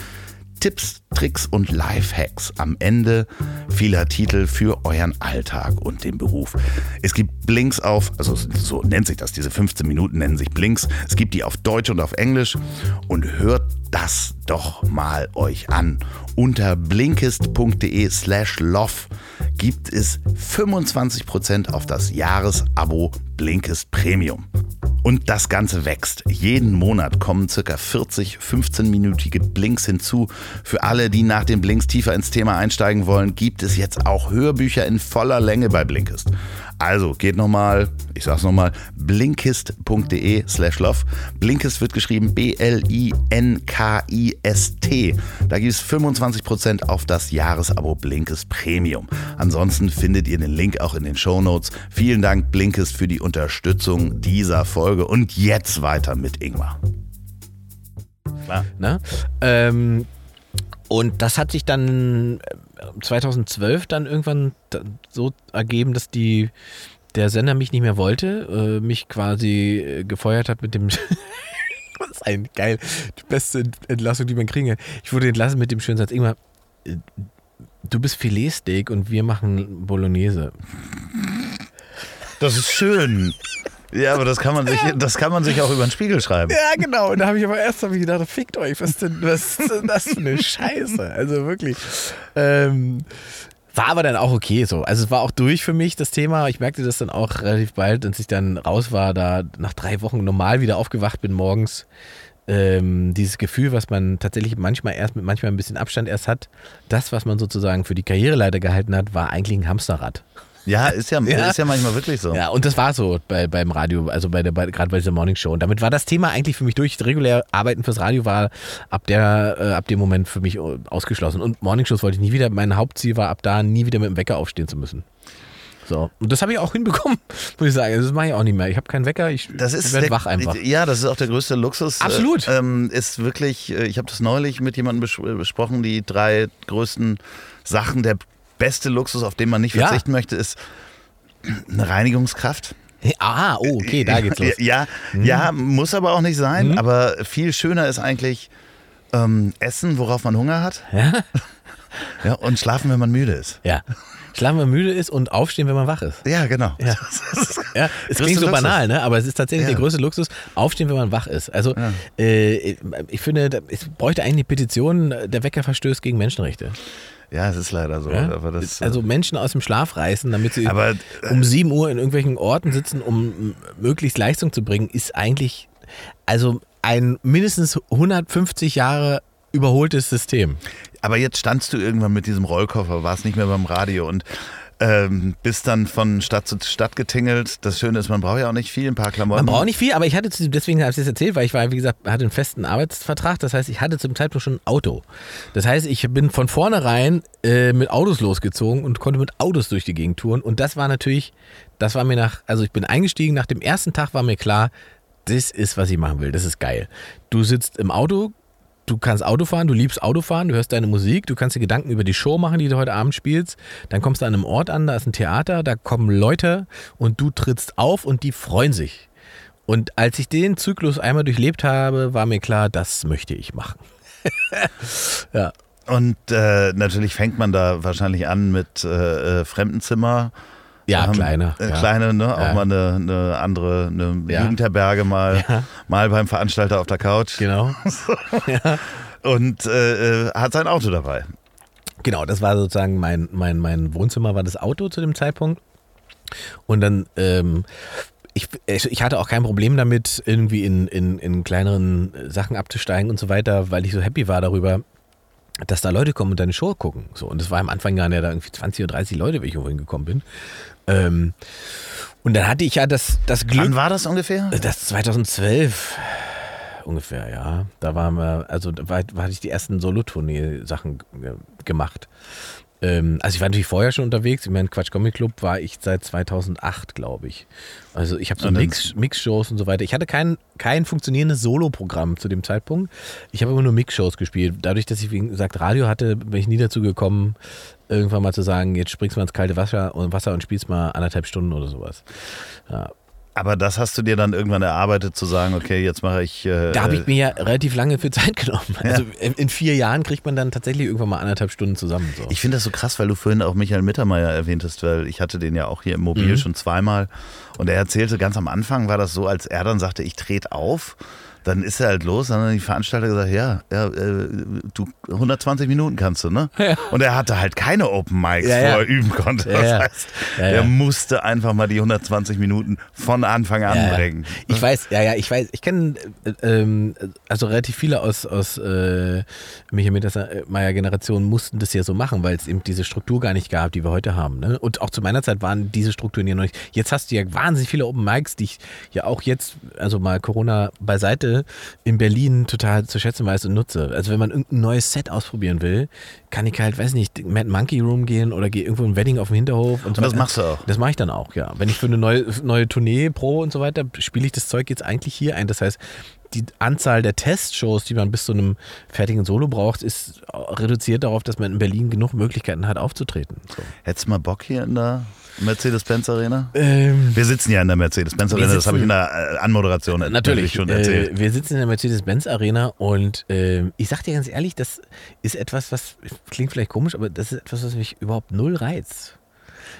Tipps, Tricks und Lifehacks am Ende vieler Titel für euren Alltag und den Beruf. Es gibt Blinks auf, also so nennt sich das, diese 15 Minuten nennen sich Blinks. Es gibt die auf Deutsch und auf Englisch und hört das doch mal euch an. Unter blinkist.de slash love gibt es 25% auf das Jahresabo Blinkist Premium. Und das Ganze wächst. Jeden Monat kommen circa 40 15-minütige Blinks hinzu. Für alle, die nach den Blinks tiefer ins Thema einsteigen wollen, gibt es jetzt auch Hörbücher in voller Länge bei Blinkist. Also geht nochmal, ich sag's nochmal, blinkist.de slash love. Blinkist wird geschrieben B-L-I-N-K-I-S-T. Da gibt es 25% auf das Jahresabo Blinkist Premium. Ansonsten findet ihr den Link auch in den Shownotes. Vielen Dank Blinkist für die Unterstützung dieser Folge. Und jetzt weiter mit Ingmar. Klar. Ne? Ähm, und das hat sich dann äh, 2012 dann irgendwann so ergeben, dass die der Sender mich nicht mehr wollte, äh, mich quasi äh, gefeuert hat mit dem [LAUGHS] Das ist ein geil, die beste Ent- Entlassung, die man kriegen kann. Ich wurde entlassen mit dem schönen Satz, Ingmar, äh, du bist Filetsteak und wir machen Bolognese. Das ist schön. Ja, aber das kann man sich, das kann man sich auch über den Spiegel schreiben. Ja, genau. Und da habe ich aber erst hab ich gedacht, fickt euch, was denn, was ist denn das für eine Scheiße? Also wirklich. Ähm, war aber dann auch okay so. Also es war auch durch für mich, das Thema. Ich merkte das dann auch relativ bald, als ich dann raus war, da nach drei Wochen normal wieder aufgewacht bin morgens. Ähm, dieses Gefühl, was man tatsächlich manchmal erst mit manchmal ein bisschen Abstand erst hat, das, was man sozusagen für die Karriereleiter gehalten hat, war eigentlich ein Hamsterrad. Ja, ist ja, [LAUGHS] Ja. ist ja manchmal wirklich so. Ja, und das war so bei, beim Radio, also bei der, bei, gerade bei dieser Morning Show. Und damit war das Thema eigentlich für mich durch. Regulär Arbeiten fürs Radio war ab der, äh, ab dem Moment für mich äh, ausgeschlossen. Und Morning Shows wollte ich nie wieder. Mein Hauptziel war ab da nie wieder mit dem Wecker aufstehen zu müssen. So. Und das habe ich auch [LAUGHS] hinbekommen, muss ich sagen. Das mache ich auch nicht mehr. Ich habe keinen Wecker, ich werde wach einfach. Ja, das ist auch der größte Luxus. Absolut. Äh, ähm, ist wirklich, äh, ich habe das neulich mit jemandem bes besprochen, die drei größten Sachen. Der beste Luxus, auf den man nicht Ja. verzichten möchte, ist eine Reinigungskraft. Ah, oh, okay, da geht's los. Ja, ja, muss aber auch nicht sein. Aber viel schöner ist eigentlich ähm, Essen, worauf man Hunger hat. Ja? [LAUGHS] Ja, und schlafen, wenn man müde ist. Ja. Schlafen, wenn man müde ist und aufstehen, wenn man wach ist. Ja, genau. Ja. [LAUGHS] Ja, es klingt so Luxus. banal, ne? aber es ist tatsächlich Ja. der größte Luxus, aufstehen, wenn man wach ist. Also äh, ich finde, es bräuchte eigentlich eine Petition, der Wecker verstößt gegen Menschenrechte. Ja, es ist leider so. Ja? Aber das, also Menschen aus dem Schlaf reißen, damit sie Aber, äh, um 7 Uhr in irgendwelchen Orten sitzen, um möglichst Leistung zu bringen, ist eigentlich also ein mindestens 150 Jahre überholtes System. Aber jetzt standst du irgendwann mit diesem Rollkoffer, warst nicht mehr beim Radio und ähm, bist dann von Stadt zu Stadt getingelt. Das Schöne ist, man braucht ja auch nicht viel, ein paar Klamotten. Man braucht nicht viel, aber ich hatte, deswegen habe ich das erzählt, weil ich war, wie gesagt, hatte einen festen Arbeitsvertrag. Das heißt, ich hatte zum Zeitpunkt schon ein Auto. Das heißt, ich bin von vornherein äh, mit Autos losgezogen und konnte mit Autos durch die Gegend touren. Und das war natürlich, das war mir nach, also ich bin eingestiegen, nach dem ersten Tag war mir klar, das ist, was ich machen will. Das ist geil. Du sitzt im Auto, du kannst Auto fahren, du liebst Autofahren, du hörst deine Musik, du kannst dir Gedanken über die Show machen, die du heute Abend spielst. Dann kommst du an einem Ort an, da ist ein Theater, da kommen Leute und du trittst auf und die freuen sich. Und als ich den Zyklus einmal durchlebt habe, war mir klar, das möchte ich machen. [LAUGHS] ja. Und äh, natürlich fängt man da wahrscheinlich an mit äh, äh, Fremdenzimmer. Ja, Ähm, kleiner. Äh, ja. Kleine, ne? Auch Ja. mal eine, eine andere, eine Ja. Jugendherberge mal, mal beim Veranstalter auf der Couch. Genau. [LAUGHS] [LAUGHS] Und äh, äh, hat sein Auto dabei. Genau, das war sozusagen mein, mein, mein Wohnzimmer, war das Auto zu dem Zeitpunkt. Und dann, ähm, ich, ich hatte auch kein Problem damit, irgendwie in, in, in kleineren Sachen abzusteigen und so weiter, weil ich so happy war darüber, dass da Leute kommen und deine Show gucken. So, und es war am Anfang ja da irgendwie 20 oder 30 Leute, wenn ich irgendwo hingekommen bin. Ähm, und dann hatte ich ja das, das Glück. Wann war das ungefähr? Das 2012 ungefähr, ja. Da waren wir, also da war, hatte ich die ersten Solo-Tournee-Sachen äh, gemacht. Ähm, also ich war natürlich vorher schon unterwegs. Ich meine, Quatsch Comic Club war ich seit 2008, glaube ich. Also ich habe so Mix, Mix-Shows und so weiter. Ich hatte kein, kein funktionierendes Solo-Programm zu dem Zeitpunkt. Ich habe immer nur Mix-Shows gespielt. Dadurch, dass ich, wie gesagt, Radio hatte, bin ich nie dazu gekommen, irgendwann mal zu sagen, jetzt springst du mal ins kalte Wasser und, Wasser und spielst mal anderthalb Stunden oder sowas. Ja, Aber das hast du dir dann irgendwann erarbeitet, zu sagen, okay, jetzt mache ich. Äh, Da habe ich mir ja relativ lange für Zeit genommen. Also in in vier Jahren kriegt man dann tatsächlich irgendwann mal anderthalb Stunden zusammen. So. Ich finde das so krass, weil du vorhin auch Michael Mittermeier erwähntest, weil ich hatte den ja auch hier im Mobil Mhm. schon zweimal. Und er erzählte, ganz am Anfang war das so, als er dann sagte, ich trete auf. Dann ist er halt los, dann haben die Veranstalter gesagt, ja, ja äh, du 120 Minuten kannst du, ne? Ja. Und er hatte halt keine Open Mics, Ja, wo er üben konnte. Das heißt, er musste einfach mal die 120 Minuten von Anfang an bringen. Ich weiß, ja, ja, ich weiß, ich kenne äh, ähm, also relativ viele aus, aus äh, Michael Mittermeier Generation mussten das ja so machen, weil es eben diese Struktur gar nicht gab, die wir heute haben. Ne? Und auch zu meiner Zeit waren diese Strukturen ja noch nicht. Jetzt hast du ja wahnsinnig viele Open Mics, die ich ja auch jetzt, also mal Corona beiseite, in Berlin total zu schätzen weiß und nutze. Also wenn man irgendein neues Set ausprobieren will, kann ich halt, weiß nicht, Mad Monkey Room gehen oder gehe irgendwo ein Wedding auf dem Hinterhof und so Und das weiter. machst du auch? Das mache ich dann auch, ja. Wenn ich für eine neue, neue Tournee, Pro und so weiter, spiele ich das Zeug jetzt eigentlich hier ein. Das heißt, die Anzahl der Testshows, die man bis zu einem fertigen Solo braucht, ist reduziert darauf, dass man in Berlin genug Möglichkeiten hat, aufzutreten. So. Hättest du mal Bock hier in der Mercedes-Benz Arena? Ähm, Wir sitzen ja in der Mercedes-Benz Arena, Wir das habe ich in sitzen- der äh, Anmoderation Natürlich schon erzählt. Äh, wir sitzen in der Mercedes-Benz Arena und äh, ich sag dir ganz ehrlich, das ist etwas, was klingt vielleicht komisch, aber das ist etwas, was mich überhaupt null reizt.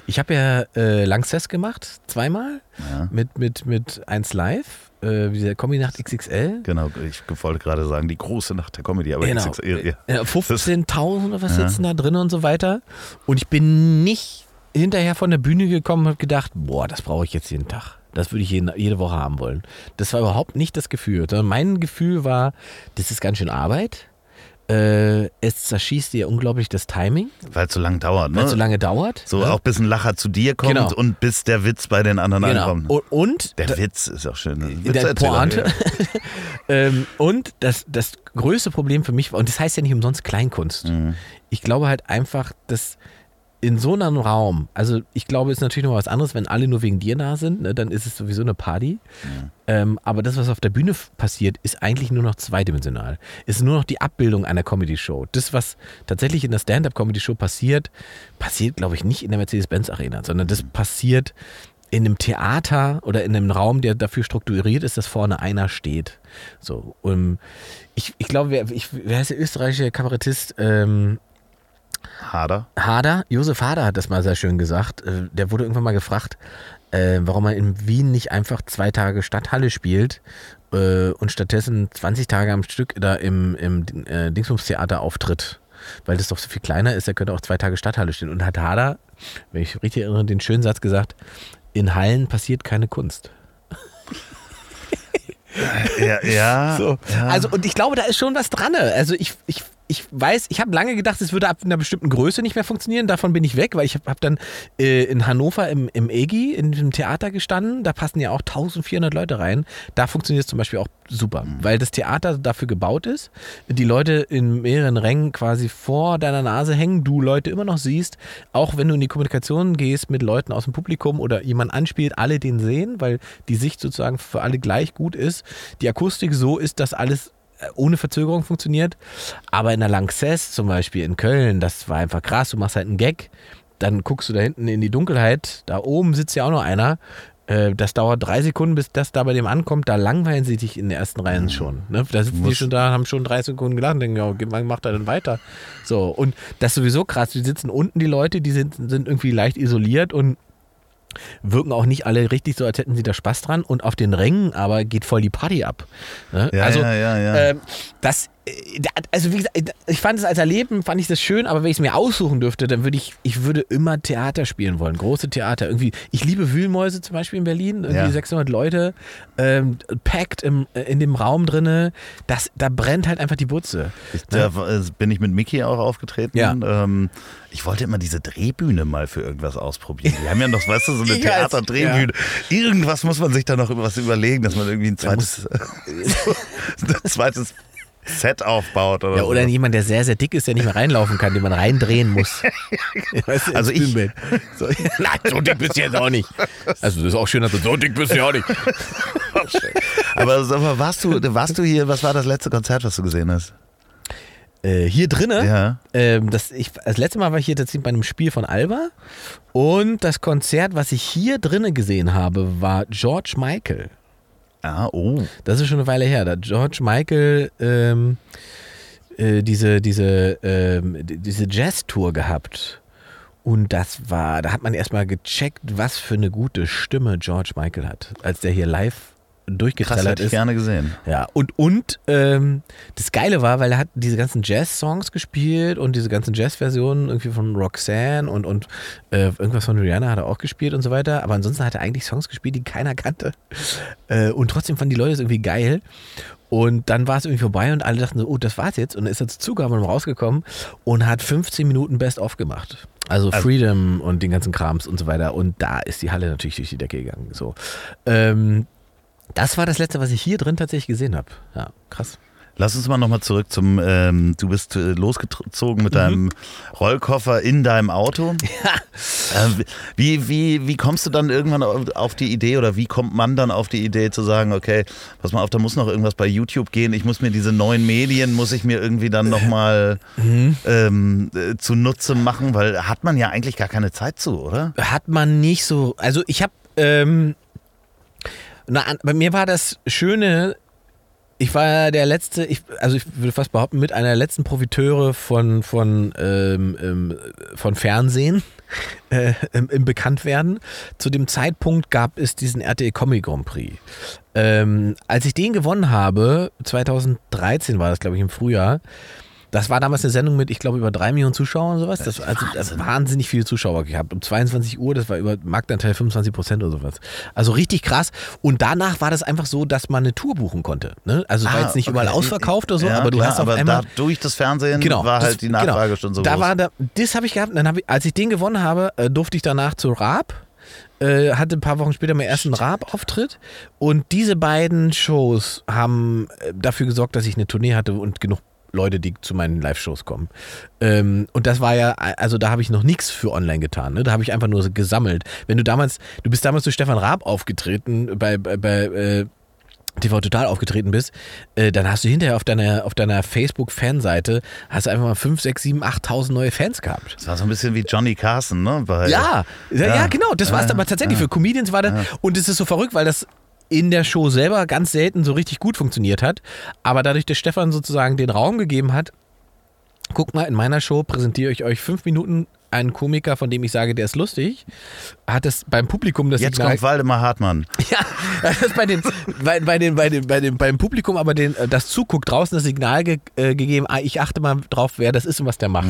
Ich habe ja äh, Langsess gemacht, zweimal, Ja. mit, mit, mit 1 Live, äh, dieser Kombi-Nacht XXL. Genau, ich wollte gerade sagen, die große Nacht der Comedy, aber Genau. XXL. Ja, 15.000 oder was Ja. sitzen da drin und so weiter. Und ich bin nicht hinterher von der Bühne gekommen und habe gedacht, boah, das brauche ich jetzt jeden Tag. Das würde ich jeden, jede Woche haben wollen. Das war überhaupt nicht das Gefühl. Mein Gefühl war, das ist ganz schön Arbeit. Äh, es zerschießt dir unglaublich das Timing, weil es so lang dauert, ne? weil es so lange dauert. so ne? auch bis ein Lacher zu dir kommt Genau. und bis der Witz bei den anderen genau. ankommt. Und, und Der da- Witz ist auch schön. ne? der Pointe. ja. [LAUGHS] ähm, und das, das größte Problem für mich war, und das heißt ja nicht umsonst Kleinkunst. Mhm. Ich glaube halt einfach, dass in so einem Raum, also ich glaube, es ist natürlich noch was anderes, wenn alle nur wegen dir da sind, ne, dann ist es sowieso eine Party. Ähm, aber das, was auf der Bühne passiert, ist eigentlich nur noch zweidimensional. Ist nur noch die Abbildung einer Comedy-Show. Das, was tatsächlich in der Stand-Up-Comedy-Show passiert, passiert, glaube ich, nicht in der Mercedes-Benz-Arena, sondern das passiert in einem Theater oder in einem Raum, der dafür strukturiert ist, dass vorne einer steht. So, um, ich, ich glaube, wer, ich, wer heißt der österreichische Kabarettist? Ähm, Hader. Hader, Josef Hader hat das mal sehr schön gesagt. Äh, Der wurde irgendwann mal gefragt, äh, warum man in Wien nicht einfach zwei Tage Stadthalle spielt äh, und stattdessen 20 Tage am Stück da im, im Dingsbums-Theater auftritt. Weil das doch so viel kleiner ist, er könnte auch zwei Tage Stadthalle stehen. Und hat Hader, wenn ich richtig erinnere, den schönen Satz gesagt, in Hallen passiert keine Kunst. Ja, ja. [LAUGHS] So. ja. Also, und ich glaube, da ist schon was dran. Also, ich, ich, ich weiß, ich habe lange gedacht, es würde ab einer bestimmten Größe nicht mehr funktionieren. Davon bin ich weg, weil ich habe hab dann äh, in Hannover im, im EGI, in dem Theater gestanden. Da passen ja auch 1400 Leute rein. Da funktioniert es zum Beispiel auch super, weil das Theater dafür gebaut ist. Die Leute in mehreren Rängen quasi vor deiner Nase hängen, du Leute immer noch siehst. Auch wenn du in die Kommunikation gehst mit Leuten aus dem Publikum oder jemand anspielt, alle den sehen, weil die Sicht sozusagen für alle gleich gut ist. Die Akustik so ist, dass alles ohne Verzögerung funktioniert. Aber in der Lanxess zum Beispiel in Köln, das war einfach krass. Du machst halt einen Gag, dann guckst du da hinten in die Dunkelheit, da oben sitzt ja auch noch einer. Äh, Das dauert drei Sekunden, bis das da bei dem ankommt. Da langweilen sie dich in den ersten Reihen schon. Ne? Da sitzen die schon da, haben schon drei Sekunden gelacht und denken, ja, wann macht er denn weiter? So, und das ist sowieso krass. Die sitzen unten, die Leute, die sind, sind irgendwie leicht isoliert und wirken auch nicht alle richtig so, als hätten sie da Spaß dran. Und auf den Rängen aber geht voll die Party ab. Ne? Ja, also, ja, ja, das, äh, da- also wie gesagt, ich fand es als Erleben, fand ich das schön, aber wenn ich es mir aussuchen dürfte, dann würde ich, ich würde immer Theater spielen wollen, große Theater. Irgendwie, ich liebe Wühlmäuse zum Beispiel in Berlin, irgendwie Ja. 600 Leute, ähm, packed im, äh, in dem Raum drinne, das, da brennt halt einfach die Butze. Ich, da äh, bin ich mit Mickey auch aufgetreten. Ja. Ähm, ich wollte immer diese Drehbühne mal für irgendwas ausprobieren. Die haben ja noch, weißt du, so eine [LAUGHS] Theaterdrehbühne. Irgendwas muss man sich da noch was überlegen, dass man irgendwie ein zweites, [LAUGHS] ein zweites Set aufbaut oder, Ja, oder so. jemand, der sehr, sehr dick ist, der nicht mehr reinlaufen kann, den man reindrehen muss. [LAUGHS] Weißt du, Also ich-. So, [LAUGHS] nein, so dick bist du jetzt auch nicht. Also das ist auch schön, dass du so dick bist du ja auch nicht. [LAUGHS] Aber sag mal, warst du, warst du hier, was war das letzte Konzert, was du gesehen hast? Äh, hier drinne, Ja. ähm, das, ich, das letzte Mal war ich hier tatsächlich bei einem Spiel von Alba und das Konzert, was ich hier drinne gesehen habe, war George Michael. Ah, oh. Das ist schon eine Weile her. Da George Michael ähm, äh, diese, diese, ähm, diese Jazz-Tour gehabt. Und das war, da hat man erstmal gecheckt, was für eine gute Stimme George Michael hat, als der hier live Krass, durchgetrellert hätte ich gerne gesehen. Ja, und, und ähm, das Geile war, weil er hat diese ganzen Jazz-Songs gespielt und diese ganzen Jazz-Versionen irgendwie von Roxanne und, und äh, irgendwas von Rihanna hat er auch gespielt und so weiter. Aber ansonsten hat er eigentlich Songs gespielt, die keiner kannte. [LAUGHS] Äh, und trotzdem fanden die Leute es irgendwie geil. Und dann war es irgendwie vorbei und alle dachten so, oh, das war's jetzt. Und dann ist er zur Zugabe rausgekommen und hat 15 Minuten Best-of gemacht. Also, Also- Freedom und den ganzen Krams und so weiter. Und da ist die Halle natürlich durch die Decke gegangen. So. Ähm, das war das letzte, was ich hier drin tatsächlich gesehen habe. Ja, krass. Lass uns mal nochmal zurück zum, ähm, du bist äh, losgezogen Mhm. mit deinem Rollkoffer in deinem Auto. [LAUGHS] Äh, wie, wie, wie kommst du dann irgendwann auf, auf die Idee oder wie kommt man dann auf die Idee zu sagen, okay, pass mal auf, da muss noch irgendwas bei YouTube gehen, ich muss mir diese neuen Medien, muss ich mir irgendwie dann nochmal [LAUGHS] Mhm. ähm, äh, zunutze machen, weil hat man ja eigentlich gar keine Zeit zu, oder? Hat man nicht so. Also ich habe, ähm, na, bei mir war das Schöne, ich war der letzte, ich, also ich würde fast behaupten, mit einer letzten Profiteure von, von, ähm, ähm, von Fernsehen [LAUGHS] äh, im, im Bekanntwerden. Zu dem Zeitpunkt gab es diesen RTL Comedy Grand Prix. Ähm, als ich den gewonnen habe, 2013 war das, glaube ich, im Frühjahr, das war damals eine Sendung mit, ich glaube, über drei Millionen Zuschauern und sowas. Das, also das wahnsinnig viele Zuschauer gehabt. Um 22 Uhr, das war über Marktanteil 25 Prozent oder sowas. Also richtig krass. Und danach war das einfach so, dass man eine Tour buchen konnte. Ne? Also es war Ah, jetzt nicht okay. überall ausverkauft oder so, Ja, aber du klar, hast auf aber einmal. da, durch das Fernsehen Genau, war das- halt die Nachfrage schon so da groß. War da, das habe ich gehabt. Dann hab ich, als ich den gewonnen habe, äh, durfte ich danach zu Raab. Äh, hatte ein paar Wochen später meinen ersten Raab-Auftritt. Und diese beiden Shows haben äh, dafür gesorgt, dass ich eine Tournee hatte und genug Leute, die zu meinen Live-Shows kommen. Ähm, und das war ja, also da habe ich noch nichts für online getan. Ne? Da habe ich einfach nur gesammelt. Wenn du damals, du bist damals zu Stefan Raab aufgetreten bei, bei, bei äh, TV Total aufgetreten bist, äh, dann hast du hinterher auf deiner, auf deiner Facebook-Fanseite hast du einfach mal 5, 6, 7, 8.000 neue Fans gehabt. Das war so ein bisschen wie Johnny Carson, ne? Bei, Ja, ja, ja, genau. Das war es aber tatsächlich. Für Comedians war das. Und es ist so verrückt, weil das in der Show selber ganz selten so richtig gut funktioniert hat. Aber dadurch, dass Stefan sozusagen den Raum gegeben hat, guck mal, in meiner Show präsentiere ich euch fünf Minuten einen Komiker, von dem ich sage, der ist lustig, hat es beim Publikum das Jetzt Signal- kommt Waldemar Hartmann. [LAUGHS] ja, das ist bei den, bei, bei den, bei den, bei den, beim Publikum aber den, äh, das zuguckt draußen das Signal ge, äh, gegeben, ah, ich achte mal drauf, wer das ist und was der macht.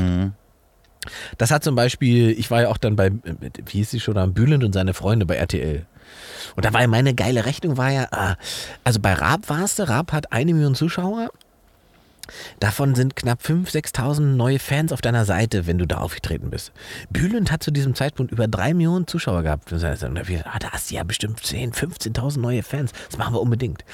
Das hat zum Beispiel, ich war ja auch dann bei, äh, wie hieß sie schon, Bülent und seine Freunde bei RTL. Und da war ja meine geile Rechnung, war ja, ah, also bei Raab warst du, Raab hat eine Million Zuschauer. Davon sind knapp 5.000, 6.000 neue Fans auf deiner Seite, wenn du da aufgetreten bist. Bülent hat zu diesem Zeitpunkt über 3 Millionen Zuschauer gehabt. Und ah, da hast du ja bestimmt 10.000, 15.000 neue Fans. Das machen wir unbedingt.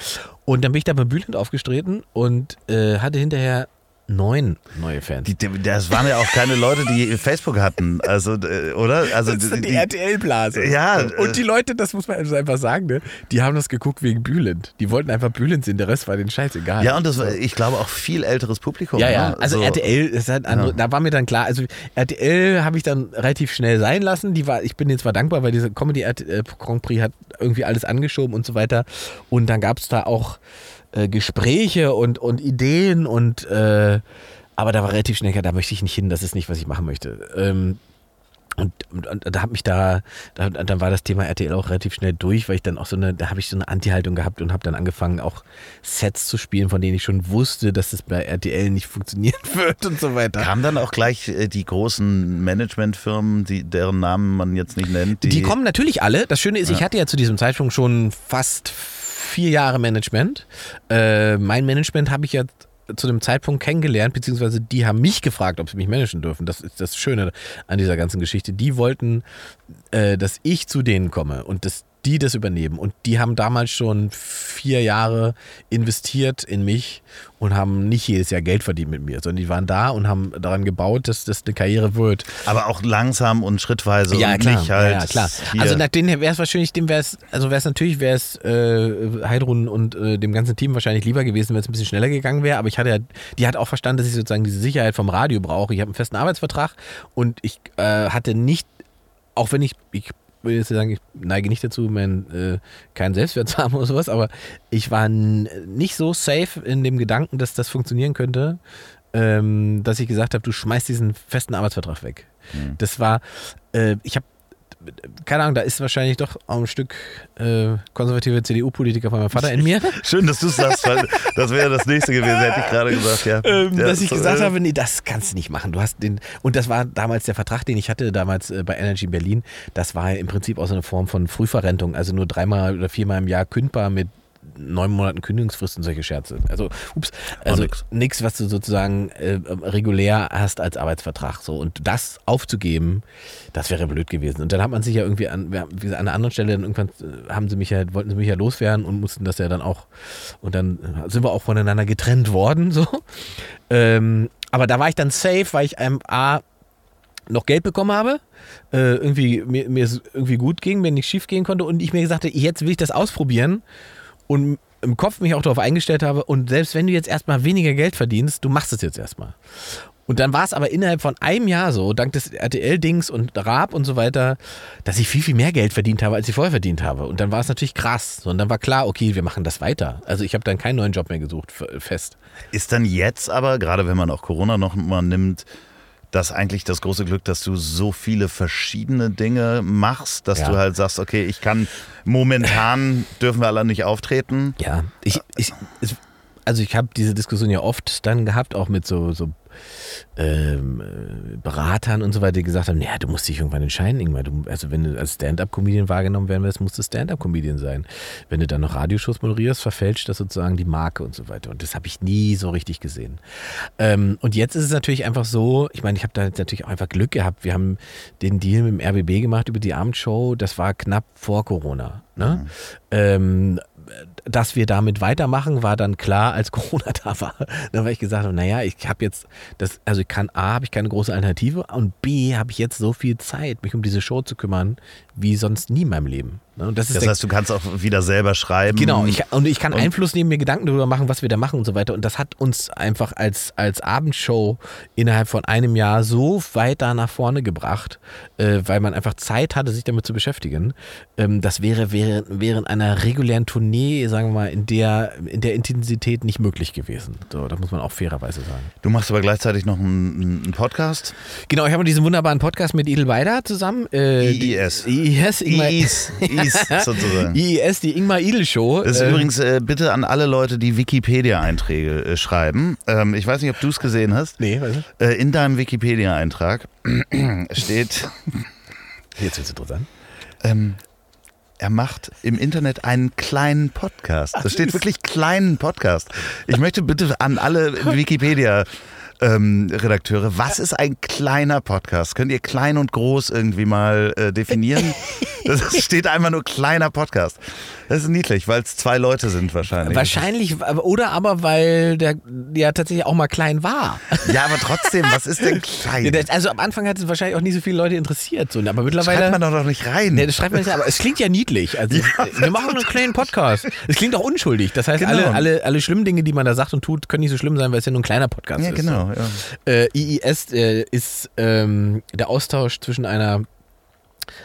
Und dann bin ich da bei Bülent aufgetreten und äh, hatte hinterher neun neue Fans. Die, das waren ja auch keine Leute, die Facebook hatten, also äh, oder? Also das ist die, die- RTL-Blase. Ja, Und die Leute, das muss man einfach sagen, ne? die haben das geguckt wegen Bülent. Die wollten einfach Bülent sehen, der Rest war denen scheißegal. ja, und das war, ich glaube, auch viel älteres Publikum. Ja, ja, ne? also So- RTL, halt andere, Ja. da war mir dann klar, also RTL habe ich dann relativ schnell sein lassen. Die war, ich bin jetzt zwar dankbar, weil diese Comedy äh, Grand Prix hat irgendwie alles angeschoben und so weiter. Und dann gab es da auch äh, Gespräche und, und Ideen und äh, aber da war relativ schnell klar, da möchte ich nicht hin, das ist nicht, was ich machen möchte. Ähm, und, und, und da hat mich da, da, dann war das Thema RTL auch relativ schnell durch, weil ich dann auch so eine, da habe ich so eine Anti-Haltung gehabt und habe dann angefangen, auch Sets zu spielen, von denen ich schon wusste, dass es bei RTL nicht [LAUGHS] funktionieren wird und so weiter. Kamen dann auch gleich äh, die großen Managementfirmen, die, deren Namen man jetzt nicht nennt? Die, kommen natürlich alle. Das Schöne ist, ich hatte ja zu diesem Zeitpunkt schon fast vier Jahre Management. Äh, mein Management habe ich ja zu dem Zeitpunkt kennengelernt, beziehungsweise die haben mich gefragt, ob sie mich managen dürfen. Das ist das Schöne an dieser ganzen Geschichte. Die wollten, äh, dass ich zu denen komme und dass die das übernehmen. Und die haben damals schon vier Jahre investiert in mich und haben nicht jedes Jahr Geld verdient mit mir, sondern die waren da und haben daran gebaut, dass das eine Karriere wird. Aber auch langsam und schrittweise Ja, und klar. nicht halt. ja, ja, klar. hier- Also nach denen wäre es wahrscheinlich, dem wäre es, also wäre es natürlich, wäre es äh, Heidrun und äh, dem ganzen Team wahrscheinlich lieber gewesen, wenn es ein bisschen schneller gegangen wäre. Aber ich hatte ja, die hat auch verstanden, dass ich sozusagen diese Sicherheit vom Radio brauche. Ich habe einen festen Arbeitsvertrag und ich äh, hatte nicht, auch wenn ich, ich will jetzt sagen, ich neige nicht dazu, mein, äh, keinen Selbstwert [LAUGHS] zu haben oder sowas, aber ich war nicht so safe in dem Gedanken, dass das funktionieren könnte, ähm, dass ich gesagt habe, du schmeißt diesen festen Arbeitsvertrag weg. Das war, äh, ich habe keine Ahnung, da ist wahrscheinlich doch auch ein Stück äh, konservative CDU-Politiker von meinem Vater in mir. [LAUGHS] Schön, dass du es sagst, weil das wäre das nächste gewesen, hätte ich gerade gesagt, ja. ähm, ja dass ich so, gesagt äh, habe, nee, das kannst du nicht machen. Du hast den und das war damals der Vertrag, den ich hatte damals äh, bei Energy Berlin. Das war im Prinzip auch so eine Form von Frühverrentung, also nur dreimal oder viermal im Jahr kündbar mit neun Monaten Kündigungsfrist und solche Scherze. Also, ups, also nichts, was du sozusagen äh, regulär hast als Arbeitsvertrag. So und das aufzugeben, das wäre blöd gewesen. Und dann hat man sich ja irgendwie an, wie gesagt, an einer anderen Stelle dann irgendwann äh, haben sie mich ja, wollten sie mich ja loswerden und mussten das ja dann auch und dann sind wir auch voneinander getrennt worden. So, ähm, aber da war ich dann safe, weil ich einem A noch Geld bekommen habe, äh, irgendwie mir, mir es irgendwie gut ging, mir nichts schief gehen konnte und ich mir gesagt habe, jetzt will ich das ausprobieren und im Kopf mich auch darauf eingestellt habe und selbst wenn du jetzt erstmal weniger Geld verdienst, du machst es jetzt erstmal. Und dann war es aber innerhalb von einem Jahr so, dank des RTL-Dings und Raab und so weiter, dass ich viel, viel mehr Geld verdient habe, als ich vorher verdient habe. Und dann war es natürlich krass. Und dann war klar, okay, wir machen das weiter. Also ich habe dann keinen neuen Job mehr gesucht, fest. Ist dann jetzt aber, gerade wenn man auch Corona noch mal nimmt, das eigentlich das große Glück, dass du so viele verschiedene Dinge machst, dass Ja. du halt sagst, okay, ich kann momentan [LAUGHS] dürfen wir alle nicht auftreten. Ja, ich, ich, also ich habe diese Diskussion ja oft dann gehabt, auch mit so, so ähm, äh, Beratern und so weiter, die gesagt haben, ja, du musst dich irgendwann entscheiden, Ingmar. Du, also wenn du als Stand-Up-Comedian wahrgenommen werden willst, musst du Stand-Up-Comedian sein. Wenn du dann noch Radioshows moderierst, verfälscht das sozusagen die Marke und so weiter. Und das habe ich nie so richtig gesehen. Ähm, und jetzt ist es natürlich einfach so, ich meine, ich habe da jetzt natürlich auch einfach Glück gehabt. Wir haben den Deal mit dem RBB gemacht über die Abendshow. Das war knapp vor Corona. Ne? Ähm, dass wir damit weitermachen, war dann klar, als [LAUGHS] Corona da war. Dann weil ich gesagt habe, naja, ich habe jetzt das, also ich kann A, habe ich keine große Alternative und B, habe ich jetzt so viel Zeit, mich um diese Show zu kümmern, wie sonst nie in meinem Leben. Ne? Und das ist Das heißt, du kannst auch wieder selber schreiben. Genau, ich, und ich kann Und- Einfluss nehmen, mir Gedanken darüber machen, was wir da machen und so weiter. Und das hat uns einfach als, als Abendshow innerhalb von einem Jahr so weit da nach vorne gebracht, äh, weil man einfach Zeit hatte, sich damit zu beschäftigen. Ähm, das wäre während, während einer regulären Tournee, sagen wir mal, in der, in der Intensität nicht möglich gewesen. So, das muss man auch fairerweise sagen. Du machst aber gleichzeitig noch einen, einen Podcast. Genau, ich habe diesen wunderbaren Podcast mit Edelweider zusammen. Äh, IIS. IIS, Ingmar, IIS, [LAUGHS] IIS [LAUGHS] sozusagen. IIS, die Ingmar Idel Show. Das ist Äh, übrigens äh, bitte an alle Leute, die Wikipedia-Einträge äh, schreiben. Ähm, ich weiß nicht, ob du es gesehen hast. Nee, was ist? Äh, in deinem Wikipedia-Eintrag [CLEARS THROAT] steht, Jetzt wird's interessant. ähm, er macht im Internet einen kleinen Podcast. Da steht wirklich kleinen Podcast. Ich möchte bitte an alle Wikipedia ähm, Redakteure, was ist ein kleiner Podcast? Könnt ihr klein und groß irgendwie mal äh, definieren? [LAUGHS] Das steht einfach nur kleiner Podcast. Das ist niedlich, weil es zwei Leute sind wahrscheinlich. Wahrscheinlich, oder aber weil der ja tatsächlich auch mal klein war. Ja, aber trotzdem, was ist denn klein? Ja, also am Anfang hat es wahrscheinlich auch nicht so viele Leute interessiert, so, aber mittlerweile. Schreibt man doch noch nicht rein. Nee, das schreibt man nicht, aber es klingt ja niedlich. Also, wir machen einen kleinen Podcast. Es klingt auch unschuldig. Das heißt, Genau. alle, alle, alle schlimmen Dinge, die man da sagt und tut, können nicht so schlimm sein, weil es ja nur ein kleiner Podcast ja, ist. genau. Ja. So. Äh, IIS äh, ist ähm, der Austausch zwischen einer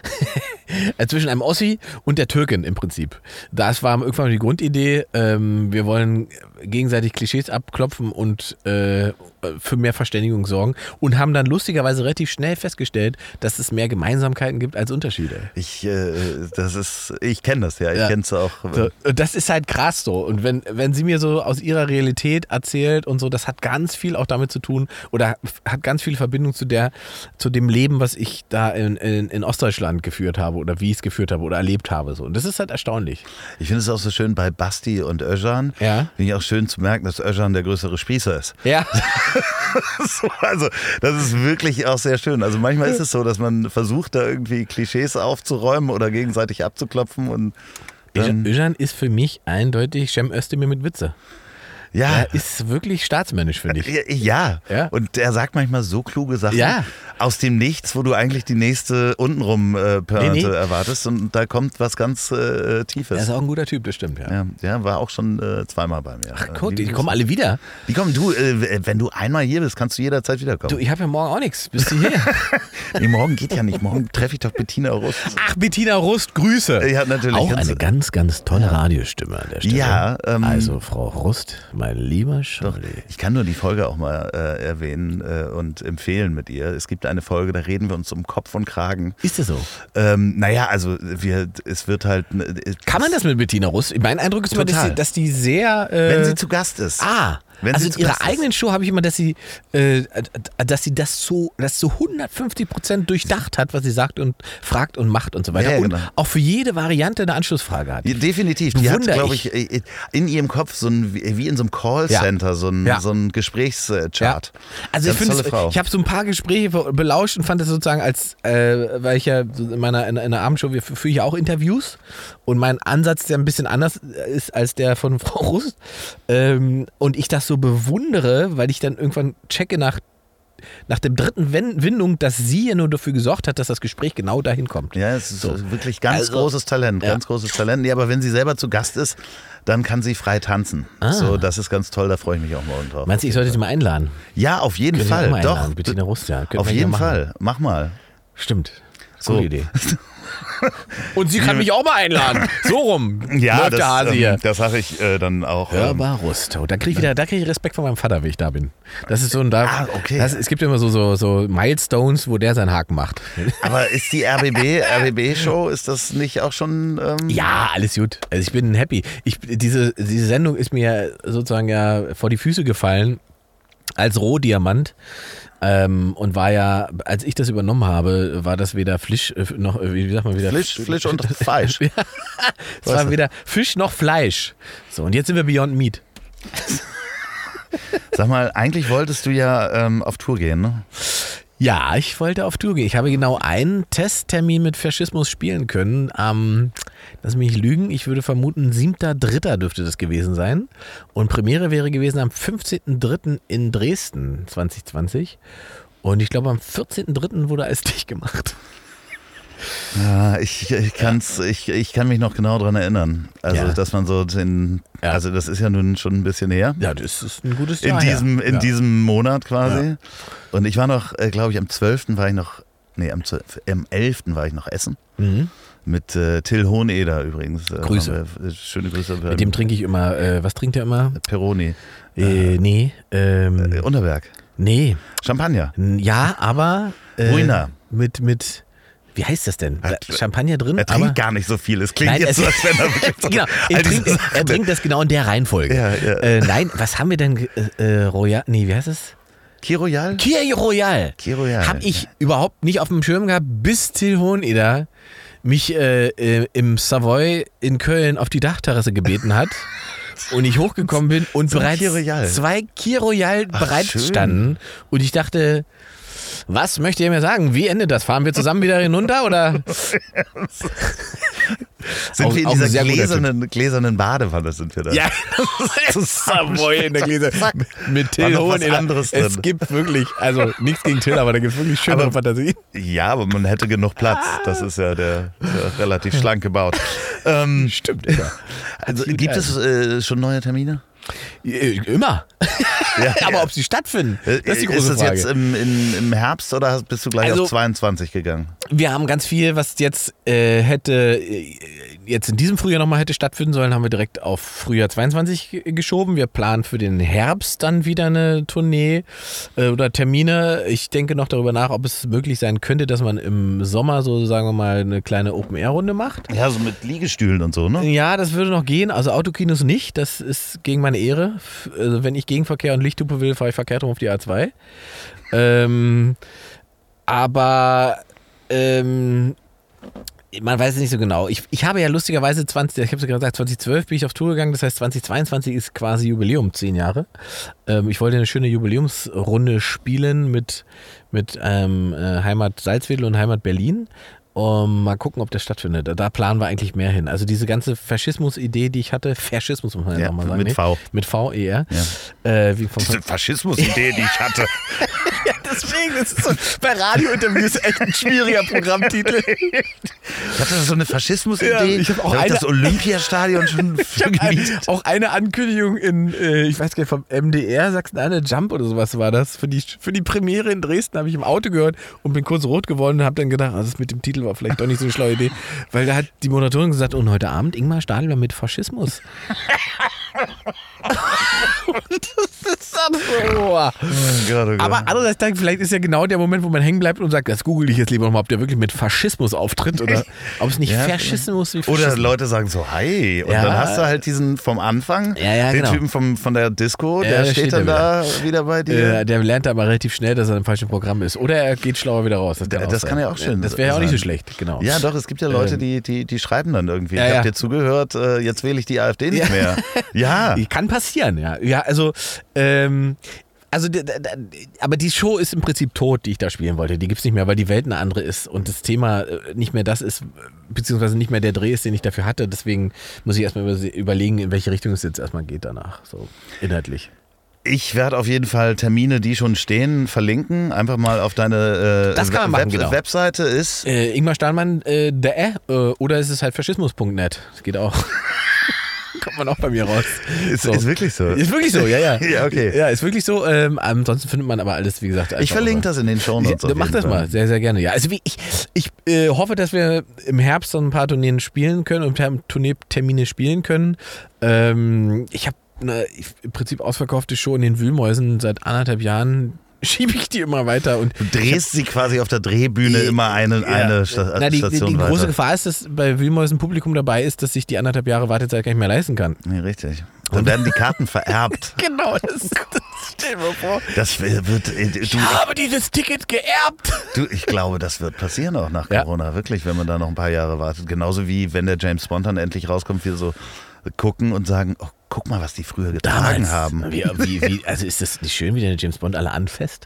[LAUGHS] äh, zwischen einem Ossi und der Türkin im Prinzip. Das war irgendwann die Grundidee. Ähm, wir wollen gegenseitig Klischees abklopfen und äh, für mehr Verständigung sorgen und haben dann lustigerweise relativ schnell festgestellt, dass es mehr Gemeinsamkeiten gibt als Unterschiede. Ich, äh, das ist, ich kenne das ja. Ich Ja. kenne es auch. So, das ist halt krass so. Und wenn, wenn sie mir so aus ihrer Realität erzählt und so, das hat ganz viel auch damit zu tun oder hat ganz viel Verbindung zu der, zu dem Leben, was ich da in, in, in Ostdeutschland geführt habe oder wie ich es geführt habe oder erlebt habe. So. Und das ist halt erstaunlich. Ich finde es auch so schön bei Basti und Özcan. Ja. Finde ich auch schön zu merken, dass Özcan der größere Spießer ist. Ja. [LAUGHS] so, also, das ist wirklich auch sehr schön. Also manchmal ist es so, dass man versucht, da irgendwie Klischees aufzuräumen oder gegenseitig abzuklopfen und Öjan ist für mich eindeutig Cem Özdemir mit Witze. Ja, Er ist wirklich staatsmännisch, finde ich. ja, Ja. Und er sagt manchmal so kluge Sachen Ja. aus dem Nichts, wo du eigentlich die nächste untenrum äh, Pointe Nee, nee. erwartest und da kommt was ganz äh, Tiefes. Er ist auch ein guter Typ, das stimmt, ja. ja, ja, war auch schon äh, zweimal bei mir. Ach Äh, Gott, die liebe kommen alle wieder. Die kommen, du, äh, wenn du einmal hier bist, kannst du jederzeit wiederkommen. Du, ich habe ja morgen auch nichts. Bist du hier? [LAUGHS] nee, morgen geht ja nicht. Morgen treffe ich doch Bettina Rust. Ach, Bettina Rust, Grüße. Ja, natürlich. Auch eine ganz, ganz tolle Radiostimme an der Stelle. Ja, ähm, also Frau Rust, mein lieber Charlie. ich kann nur die Folge auch mal äh, erwähnen äh, und empfehlen mit ihr. Es gibt eine Folge, da reden wir uns um Kopf und Kragen. Ist das so? Ähm, naja, also wir, es wird halt. äh, Kann man das mit Bettina Rust? Mein Eindruck ist immer, dass die, dass die sehr... Äh, Wenn sie zu Gast ist. Ah, Wenn also in ihrer eigenen Show habe ich immer, dass sie, äh, dass sie das so, das so 150 Prozent durchdacht hat, was sie sagt und fragt und macht und so weiter. Ja, ja, und genau. auch für jede Variante eine Anschlussfrage hat. Ja, definitiv. Die hat, Bewundere glaube ich. ich, äh, in ihrem Kopf so ein, wie in so einem Callcenter, so ein, so ein Gesprächschart. Also ich Ganz finde, tolle Frau. ich habe so ein paar Gespräche belauscht und fand das sozusagen als, äh, weil ich ja in meiner in, in der Abendshow, wir führe ich ja auch Interviews und mein Ansatz, der ein bisschen anders ist als der von [LAUGHS] Frau Rust ähm, und ich das so bewundere, weil ich dann irgendwann checke nach nach dem dritten Windung, dass sie ja nur dafür gesorgt hat, dass das Gespräch genau dahin kommt. Ja, es ist So. wirklich ganz Also, großes Talent, ja. ganz großes Talent. Nee, aber wenn sie selber zu Gast ist, dann kann sie frei tanzen. Ah. So, das ist ganz toll, da freue ich mich auch morgen drauf. Meinst du, ich sollte sie mal einladen? Ja, auf jeden Können Fall. Doch. einladen, Bettina Rust, ja. Auf jeden. Fall. Mach mal. Stimmt. So. Coole Idee. [LAUGHS] [LAUGHS] Und sie kann mich auch mal einladen. So rum. [LAUGHS] läuft der Hase hier. ähm, das sage ich äh, dann auch. ähm, Hörbar Rusto. Da kriege ich wieder, da kriege ich Respekt von meinem Vater, wenn ich da bin. Das ist so ein da. Ah, okay. Das, es gibt immer so, so, so Milestones, wo der seinen Haken macht. [LAUGHS] Aber ist die RBB, RBB-Show, ist das nicht auch schon. Ähm, Ja, alles gut. Also ich bin happy. Ich, diese, diese Sendung ist mir sozusagen ja vor die Füße gefallen als Rohdiamant. Ähm, und war ja, als ich das übernommen habe, war das weder Fisch äh, noch, äh, wie sagt man wieder? Flisch, Flisch [LAUGHS] und Fleisch. Es war weder Fisch noch Fleisch. So, und jetzt sind wir Beyond Meat. Sag mal, eigentlich wolltest du ja ähm, auf Tour gehen, ne? Ja, ich wollte auf Tour gehen. Ich habe genau einen Testtermin mit Faschismus spielen können am lass mich lügen, ich würde vermuten, 7.3. dürfte das gewesen sein. Und Premiere wäre gewesen am 15.3. in Dresden 2020. Und ich glaube, am 14.3. wurde alles [LAUGHS] dicht gemacht. Ja, ich, ich, kann's, ich, ich kann mich noch genau daran erinnern. Also, Ja. dass man so den, Ja. also das ist ja nun schon ein bisschen her. Ja, das ist ein gutes In Jahr. diesem, her. in ja. diesem Monat quasi. Und ich war noch, äh, glaube ich, am 12. war ich noch, nee, am, 12, am 11. war ich noch essen. Mhm. Mit äh, Till Hoheneder übrigens. Äh, Grüße. wir, äh, schöne Grüße. Mit dem trinke ich immer, äh, was trinkt er immer? Peroni. Äh, nee, ähm, Äh, Unterberg. nee. Champagner. Ja, aber äh, Ruiner. mit, mit, wie heißt das denn? Hat- Champagner drin? Er trinkt gar nicht so viel. Es klingt Nein, jetzt so, als wenn er [LAUGHS] genau, er trinkt, er trinkt das genau in der Reihenfolge. Ja, ja. Äh, nein, was haben wir denn? Äh, äh, Royal, nee, wie heißt es? Key Royal? Kia Royal. Key Royal. Hab ich überhaupt nicht auf dem Schirm gehabt, bis Till Hoheneder mich äh, äh, im Savoy in Köln auf die Dachterrasse gebeten hat. [LAUGHS] Und ich hochgekommen bin und So bereits Kir zwei Kir Royal Ach, schön. standen. Und ich dachte, was möchte ihr mir sagen? Wie endet das? Fahren wir zusammen wieder hinunter oder? [LAUGHS] Sind Auch- wir in dieser gläsernen, gläsernen Badewanne sind wir da? Ja, [LAUGHS] das ist Savoy in der Gläser. Mit Till Hoheneder. anderes Es drin. gibt wirklich, also nichts gegen Till, aber da gibt es wirklich schönere Aber- Fantasien. Ja, aber man hätte genug Platz. Das ist ja der, der relativ schlank gebaut. Ähm, Stimmt, ja. also, gibt es äh, schon neue Termine? Äh, Immer. Ja, [LAUGHS] Aber ob sie stattfinden, das ist die große Äh, das Frage. jetzt im, im, im Herbst oder bist du gleich Also- auf 22 gegangen? wir haben ganz viel, was jetzt äh, hätte äh, jetzt in diesem Frühjahr nochmal hätte stattfinden sollen, haben wir direkt auf Frühjahr 22 ge- geschoben. Wir planen für den Herbst dann wieder eine Tournee äh, oder Termine. Ich denke noch darüber nach, ob es möglich sein könnte, dass man im Sommer so, sagen wir mal, eine kleine Open-Air-Runde macht. Ja, so mit Liegestühlen und so, ne? Ja, das würde noch gehen. Also Autokinos nicht. Das ist gegen meine Ehre. Also wenn ich Gegenverkehr und Lichthupe will, fahre ich verkehrt rum auf die A2. Ähm, aber ähm, man weiß es nicht so genau. Ich, ich habe ja lustigerweise 20, ich habe es ja gerade gesagt, 2012 bin ich auf Tour gegangen. Das heißt, 2022 ist quasi Jubiläum, zehn Jahre. Ähm, ich wollte eine schöne Jubiläumsrunde spielen mit, mit ähm, äh, Heimat Salzwedel und Heimat Berlin. Um, mal gucken, ob das stattfindet. Da- planen wir eigentlich mehr hin. Also diese ganze Faschismus-Idee, die ich hatte, Faschismus muss man ja, Ja, nochmal sagen. mit nee, V. Mit V, eher. Äh, wie vom Diese Faschismus-Idee, die ich hatte. [LAUGHS] [LAUGHS] ja, deswegen, das ist so, bei Radiointerviews echt ein schwieriger Programmtitel. [LAUGHS] Ich hatte so eine Faschismus-Idee. Ja, ich hab auch Da eine- das Olympiastadion schon [LAUGHS] habe gemietet. auch eine Ankündigung in, äh, ich weiß gar nicht, vom MDR, Sachsen-Anhalt Jump oder sowas war das. Für die, für die Premiere in Dresden habe ich im Auto gehört und bin kurz rot geworden und habe dann gedacht, also das mit dem Titel war vielleicht doch nicht so eine schlaue Idee. Weil da hat die Moderatorin gesagt, und heute Abend Ingmar Stadelmann mit Faschismus. das ist Oh Gott, oh Gott. Aber andererseits, denke ich, vielleicht ist ja genau der Moment, wo man hängen bleibt und sagt, das google ich jetzt lieber nochmal, ob der wirklich mit Faschismus auftritt oder [LAUGHS] ob es nicht Ja, Faschismus wie Oder Leute sagen so, hi. Und Ja. dann hast du halt diesen vom Anfang, Ja, ja, den genau. Typen vom, von der Disco, der steht, steht dann da wieder bei dir. Der lernt aber relativ schnell, dass er im falschen Programm ist. Oder er geht schlauer wieder raus. Das kann, Das auch kann ja auch schön Das wäre ja auch nicht so schlecht, genau. Ja, doch, es gibt ja Leute, Ähm, die, die, die schreiben dann irgendwie. Ich habe dir zugehört, äh, jetzt wähle ich die AfD nicht mehr. [LAUGHS] Ja. Kann passieren, ja. Ja, also, ähm, also, d- d- aber die Show ist im Prinzip tot, die ich da spielen wollte. Die gibt es nicht mehr, weil die Welt eine andere ist und das Thema äh, nicht mehr das ist, beziehungsweise nicht mehr der Dreh ist, den ich dafür hatte. Deswegen muss ich erstmal über- überlegen, in welche Richtung es jetzt erstmal geht danach, so inhaltlich. Ich werde auf jeden Fall Termine, die schon stehen, verlinken. Einfach mal auf deine äh, Das kann man machen, Web genau. Webseite ist. Äh, Ingmar Stahlmann, äh, der äh, oder ist es halt faschismus.net? Das geht auch. [LAUGHS] [LAUGHS] Kommt man auch bei mir raus. Ist, So. ist wirklich so. Ist wirklich so, ja, ja. [LAUGHS] Ja, okay. Ja, ist wirklich so. Ähm, ansonsten findet man aber alles, wie gesagt, Ich verlinke das in den Show Notes. Ja, mach das Fall. mal, sehr, sehr gerne. Ja, also wie ich, ich äh, hoffe, dass wir im Herbst dann ein paar Tourneen spielen können und Term- Tourneetermine spielen können. Ähm, ich habe eine im Prinzip ausverkaufte Show in den Wühlmäusen seit anderthalb Jahren. Schiebe ich die immer weiter und Du drehst sie quasi auf der Drehbühne Die- immer eine, eine Sta Na, die, die, Station die weiter. große Gefahr ist, dass bei Wühlmäusen Publikum dabei ist, dass sich die anderthalb Jahre Wartezeit gar nicht mehr leisten kann. Nee, richtig. Dann werden die Karten vererbt. [LAUGHS] Genau, das, das stell mal vor. Das wird. äh, Du, Ich habe dieses Ticket geerbt. du, ich glaube, das wird passieren auch nach Ja. Corona, wirklich, wenn man da noch ein paar Jahre wartet. Genauso wie wenn der James Bond dann endlich rauskommt, wir so gucken und sagen, oh Guck mal, was die früher getragen haben. Wie, wie, wie, also ist das nicht schön, wie der James Bond alle anfasst?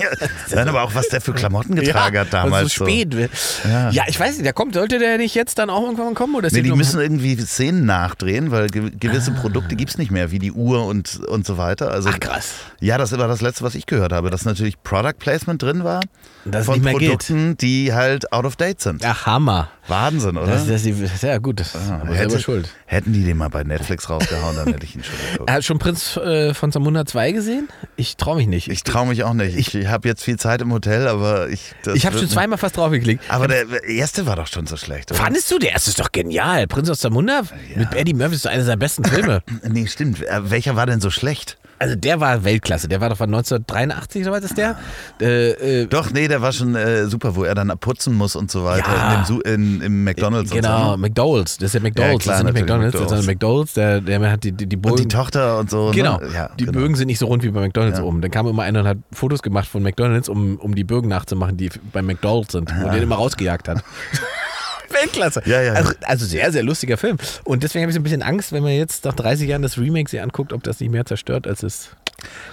[LAUGHS] Nein, aber auch was der für Klamotten [LAUGHS] getragen hat damals. So spät. Ja. ja. ich weiß nicht, der kommt, sollte der nicht jetzt dann auch irgendwann kommen? Oder nee, die müssen irgendwie Szenen nachdrehen, weil gewisse ah. Produkte gibt es nicht mehr, wie die Uhr und, und so weiter. Also, Ach krass. Ja, das war das Letzte, was ich gehört habe, dass natürlich Product Placement drin war. Das von nicht mehr Produkten, geht. die halt out of date sind. Ach, Hammer. Wahnsinn, oder? Das, das, ja, gut, das ah, aber hätte, selber schuld. Hätten die den mal bei Netflix rausgehauen, dann hätte ich ihn schon geguckt. Er hat schon Prinz äh, von Zamunda 2 gesehen? Ich traue mich nicht. Ich traue mich auch nicht. Ich, ich habe jetzt viel Zeit im Hotel, aber ich. Ich habe schon zweimal fast draufgeklickt. Aber der erste war doch schon so schlecht, oder? Fandest du? Der erste ist doch genial. Prinz aus Zamunda ja. mit Eddie Murphy ist einer seiner besten Filme. nee, stimmt. Äh, welcher war denn so schlecht? Also der war Weltklasse, der war doch von 1983, soweit ist der? Äh, äh, doch, nee, der war schon äh, super, wo er dann putzen muss und so weiter ja. in, dem, in, im McDonalds. Genau, so. McDonalds, das ist ja McDonalds, ja, klar, das ist nicht McDonalds, McDonald's. das ist McDonalds, der, der hat die, die, die Bögen. Und die Tochter und so. Ne? Genau, ne? ja, die genau. Bögen sind nicht so rund wie bei McDonalds oben. Dann kam immer einer und hat Fotos gemacht von McDonalds, um, um die Bögen nachzumachen, die bei McDonalds sind, wo den immer rausgejagt hat. [LAUGHS] [LAUGHS] Weltklasse. Ja, ja, also, also, sehr, sehr lustiger Film. Und deswegen habe ich so ein bisschen Angst, wenn man jetzt nach 30 Jahren das Remake sich anguckt, ob das nicht mehr zerstört, als es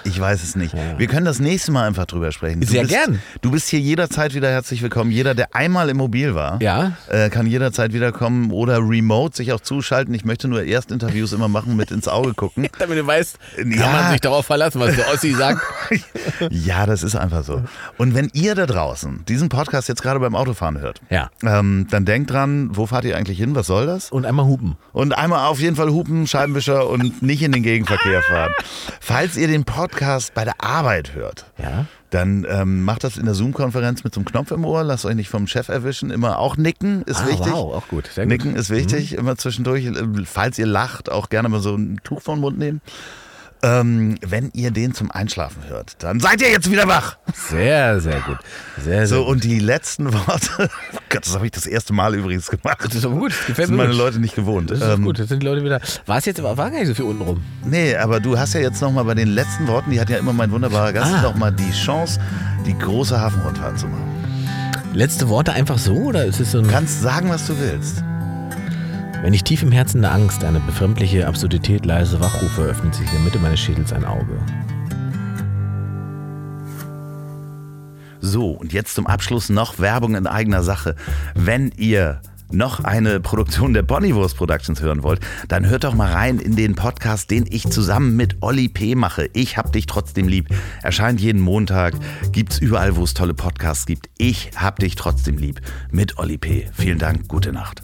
ich weiß es nicht. Wir können das nächste Mal einfach drüber sprechen. Du Sehr bist, gern. Du bist hier jederzeit wieder herzlich willkommen. Jeder, der einmal im Mobil war, ja. äh, kann jederzeit wiederkommen oder remote sich auch zuschalten. Ich möchte nur Erstinterviews immer machen, mit ins Auge gucken. [LAUGHS] Damit du weißt, kann ja. man sich darauf verlassen, was der Ossi sagt. [LAUGHS] ja, das ist einfach so. Und wenn ihr da draußen diesen Podcast jetzt gerade beim Autofahren hört, ja. ähm, dann denkt dran, wo fahrt ihr eigentlich hin? Was soll das? Und einmal hupen. Und einmal auf jeden Fall hupen, Scheibenwischer und nicht in den Gegenverkehr fahren. [LAUGHS] Falls ihr den Podcast bei der Arbeit hört, ja. dann ähm, macht das in der Zoom-Konferenz mit so einem Knopf im Ohr, lasst euch nicht vom Chef erwischen. Immer auch nicken ist ah, wichtig. Wow, auch gut. Sehr nicken ist wichtig, mhm. immer zwischendurch. Falls ihr lacht, auch gerne mal so ein Tuch vom Mund nehmen. Ähm, wenn ihr den zum Einschlafen hört, dann seid ihr jetzt wieder wach. Sehr, sehr gut. Sehr, sehr so, und die letzten Worte, [LAUGHS] oh Gott, das habe ich das erste Mal übrigens gemacht. Das ist aber gut, das gefällt mir. Das sind meine Leute nicht gewohnt. Das ist ähm, gut, jetzt sind die Leute wieder. War es jetzt, war gar nicht so viel unten rum. Nee, aber du hast ja jetzt nochmal bei den letzten Worten, die hat ja immer mein wunderbarer Gast, ah. nochmal die Chance, die große Hafenrundfahrt zu machen. Letzte Worte einfach so, oder ist es so ein. Du kannst sagen, was du willst. Wenn ich tief im Herzen der Angst eine befremdliche Absurdität leise wachrufe, öffnet sich in der Mitte meines Schädels ein Auge. So, und jetzt zum Abschluss noch Werbung in eigener Sache. Wenn ihr noch eine Produktion der Bonnywurst Productions hören wollt, dann hört doch mal rein in den Podcast, den ich zusammen mit Olli P. mache. Ich hab dich trotzdem lieb. Erscheint jeden Montag, gibt's überall, wo es tolle Podcasts gibt. Ich hab dich trotzdem lieb mit Olli P. Vielen Dank, gute Nacht.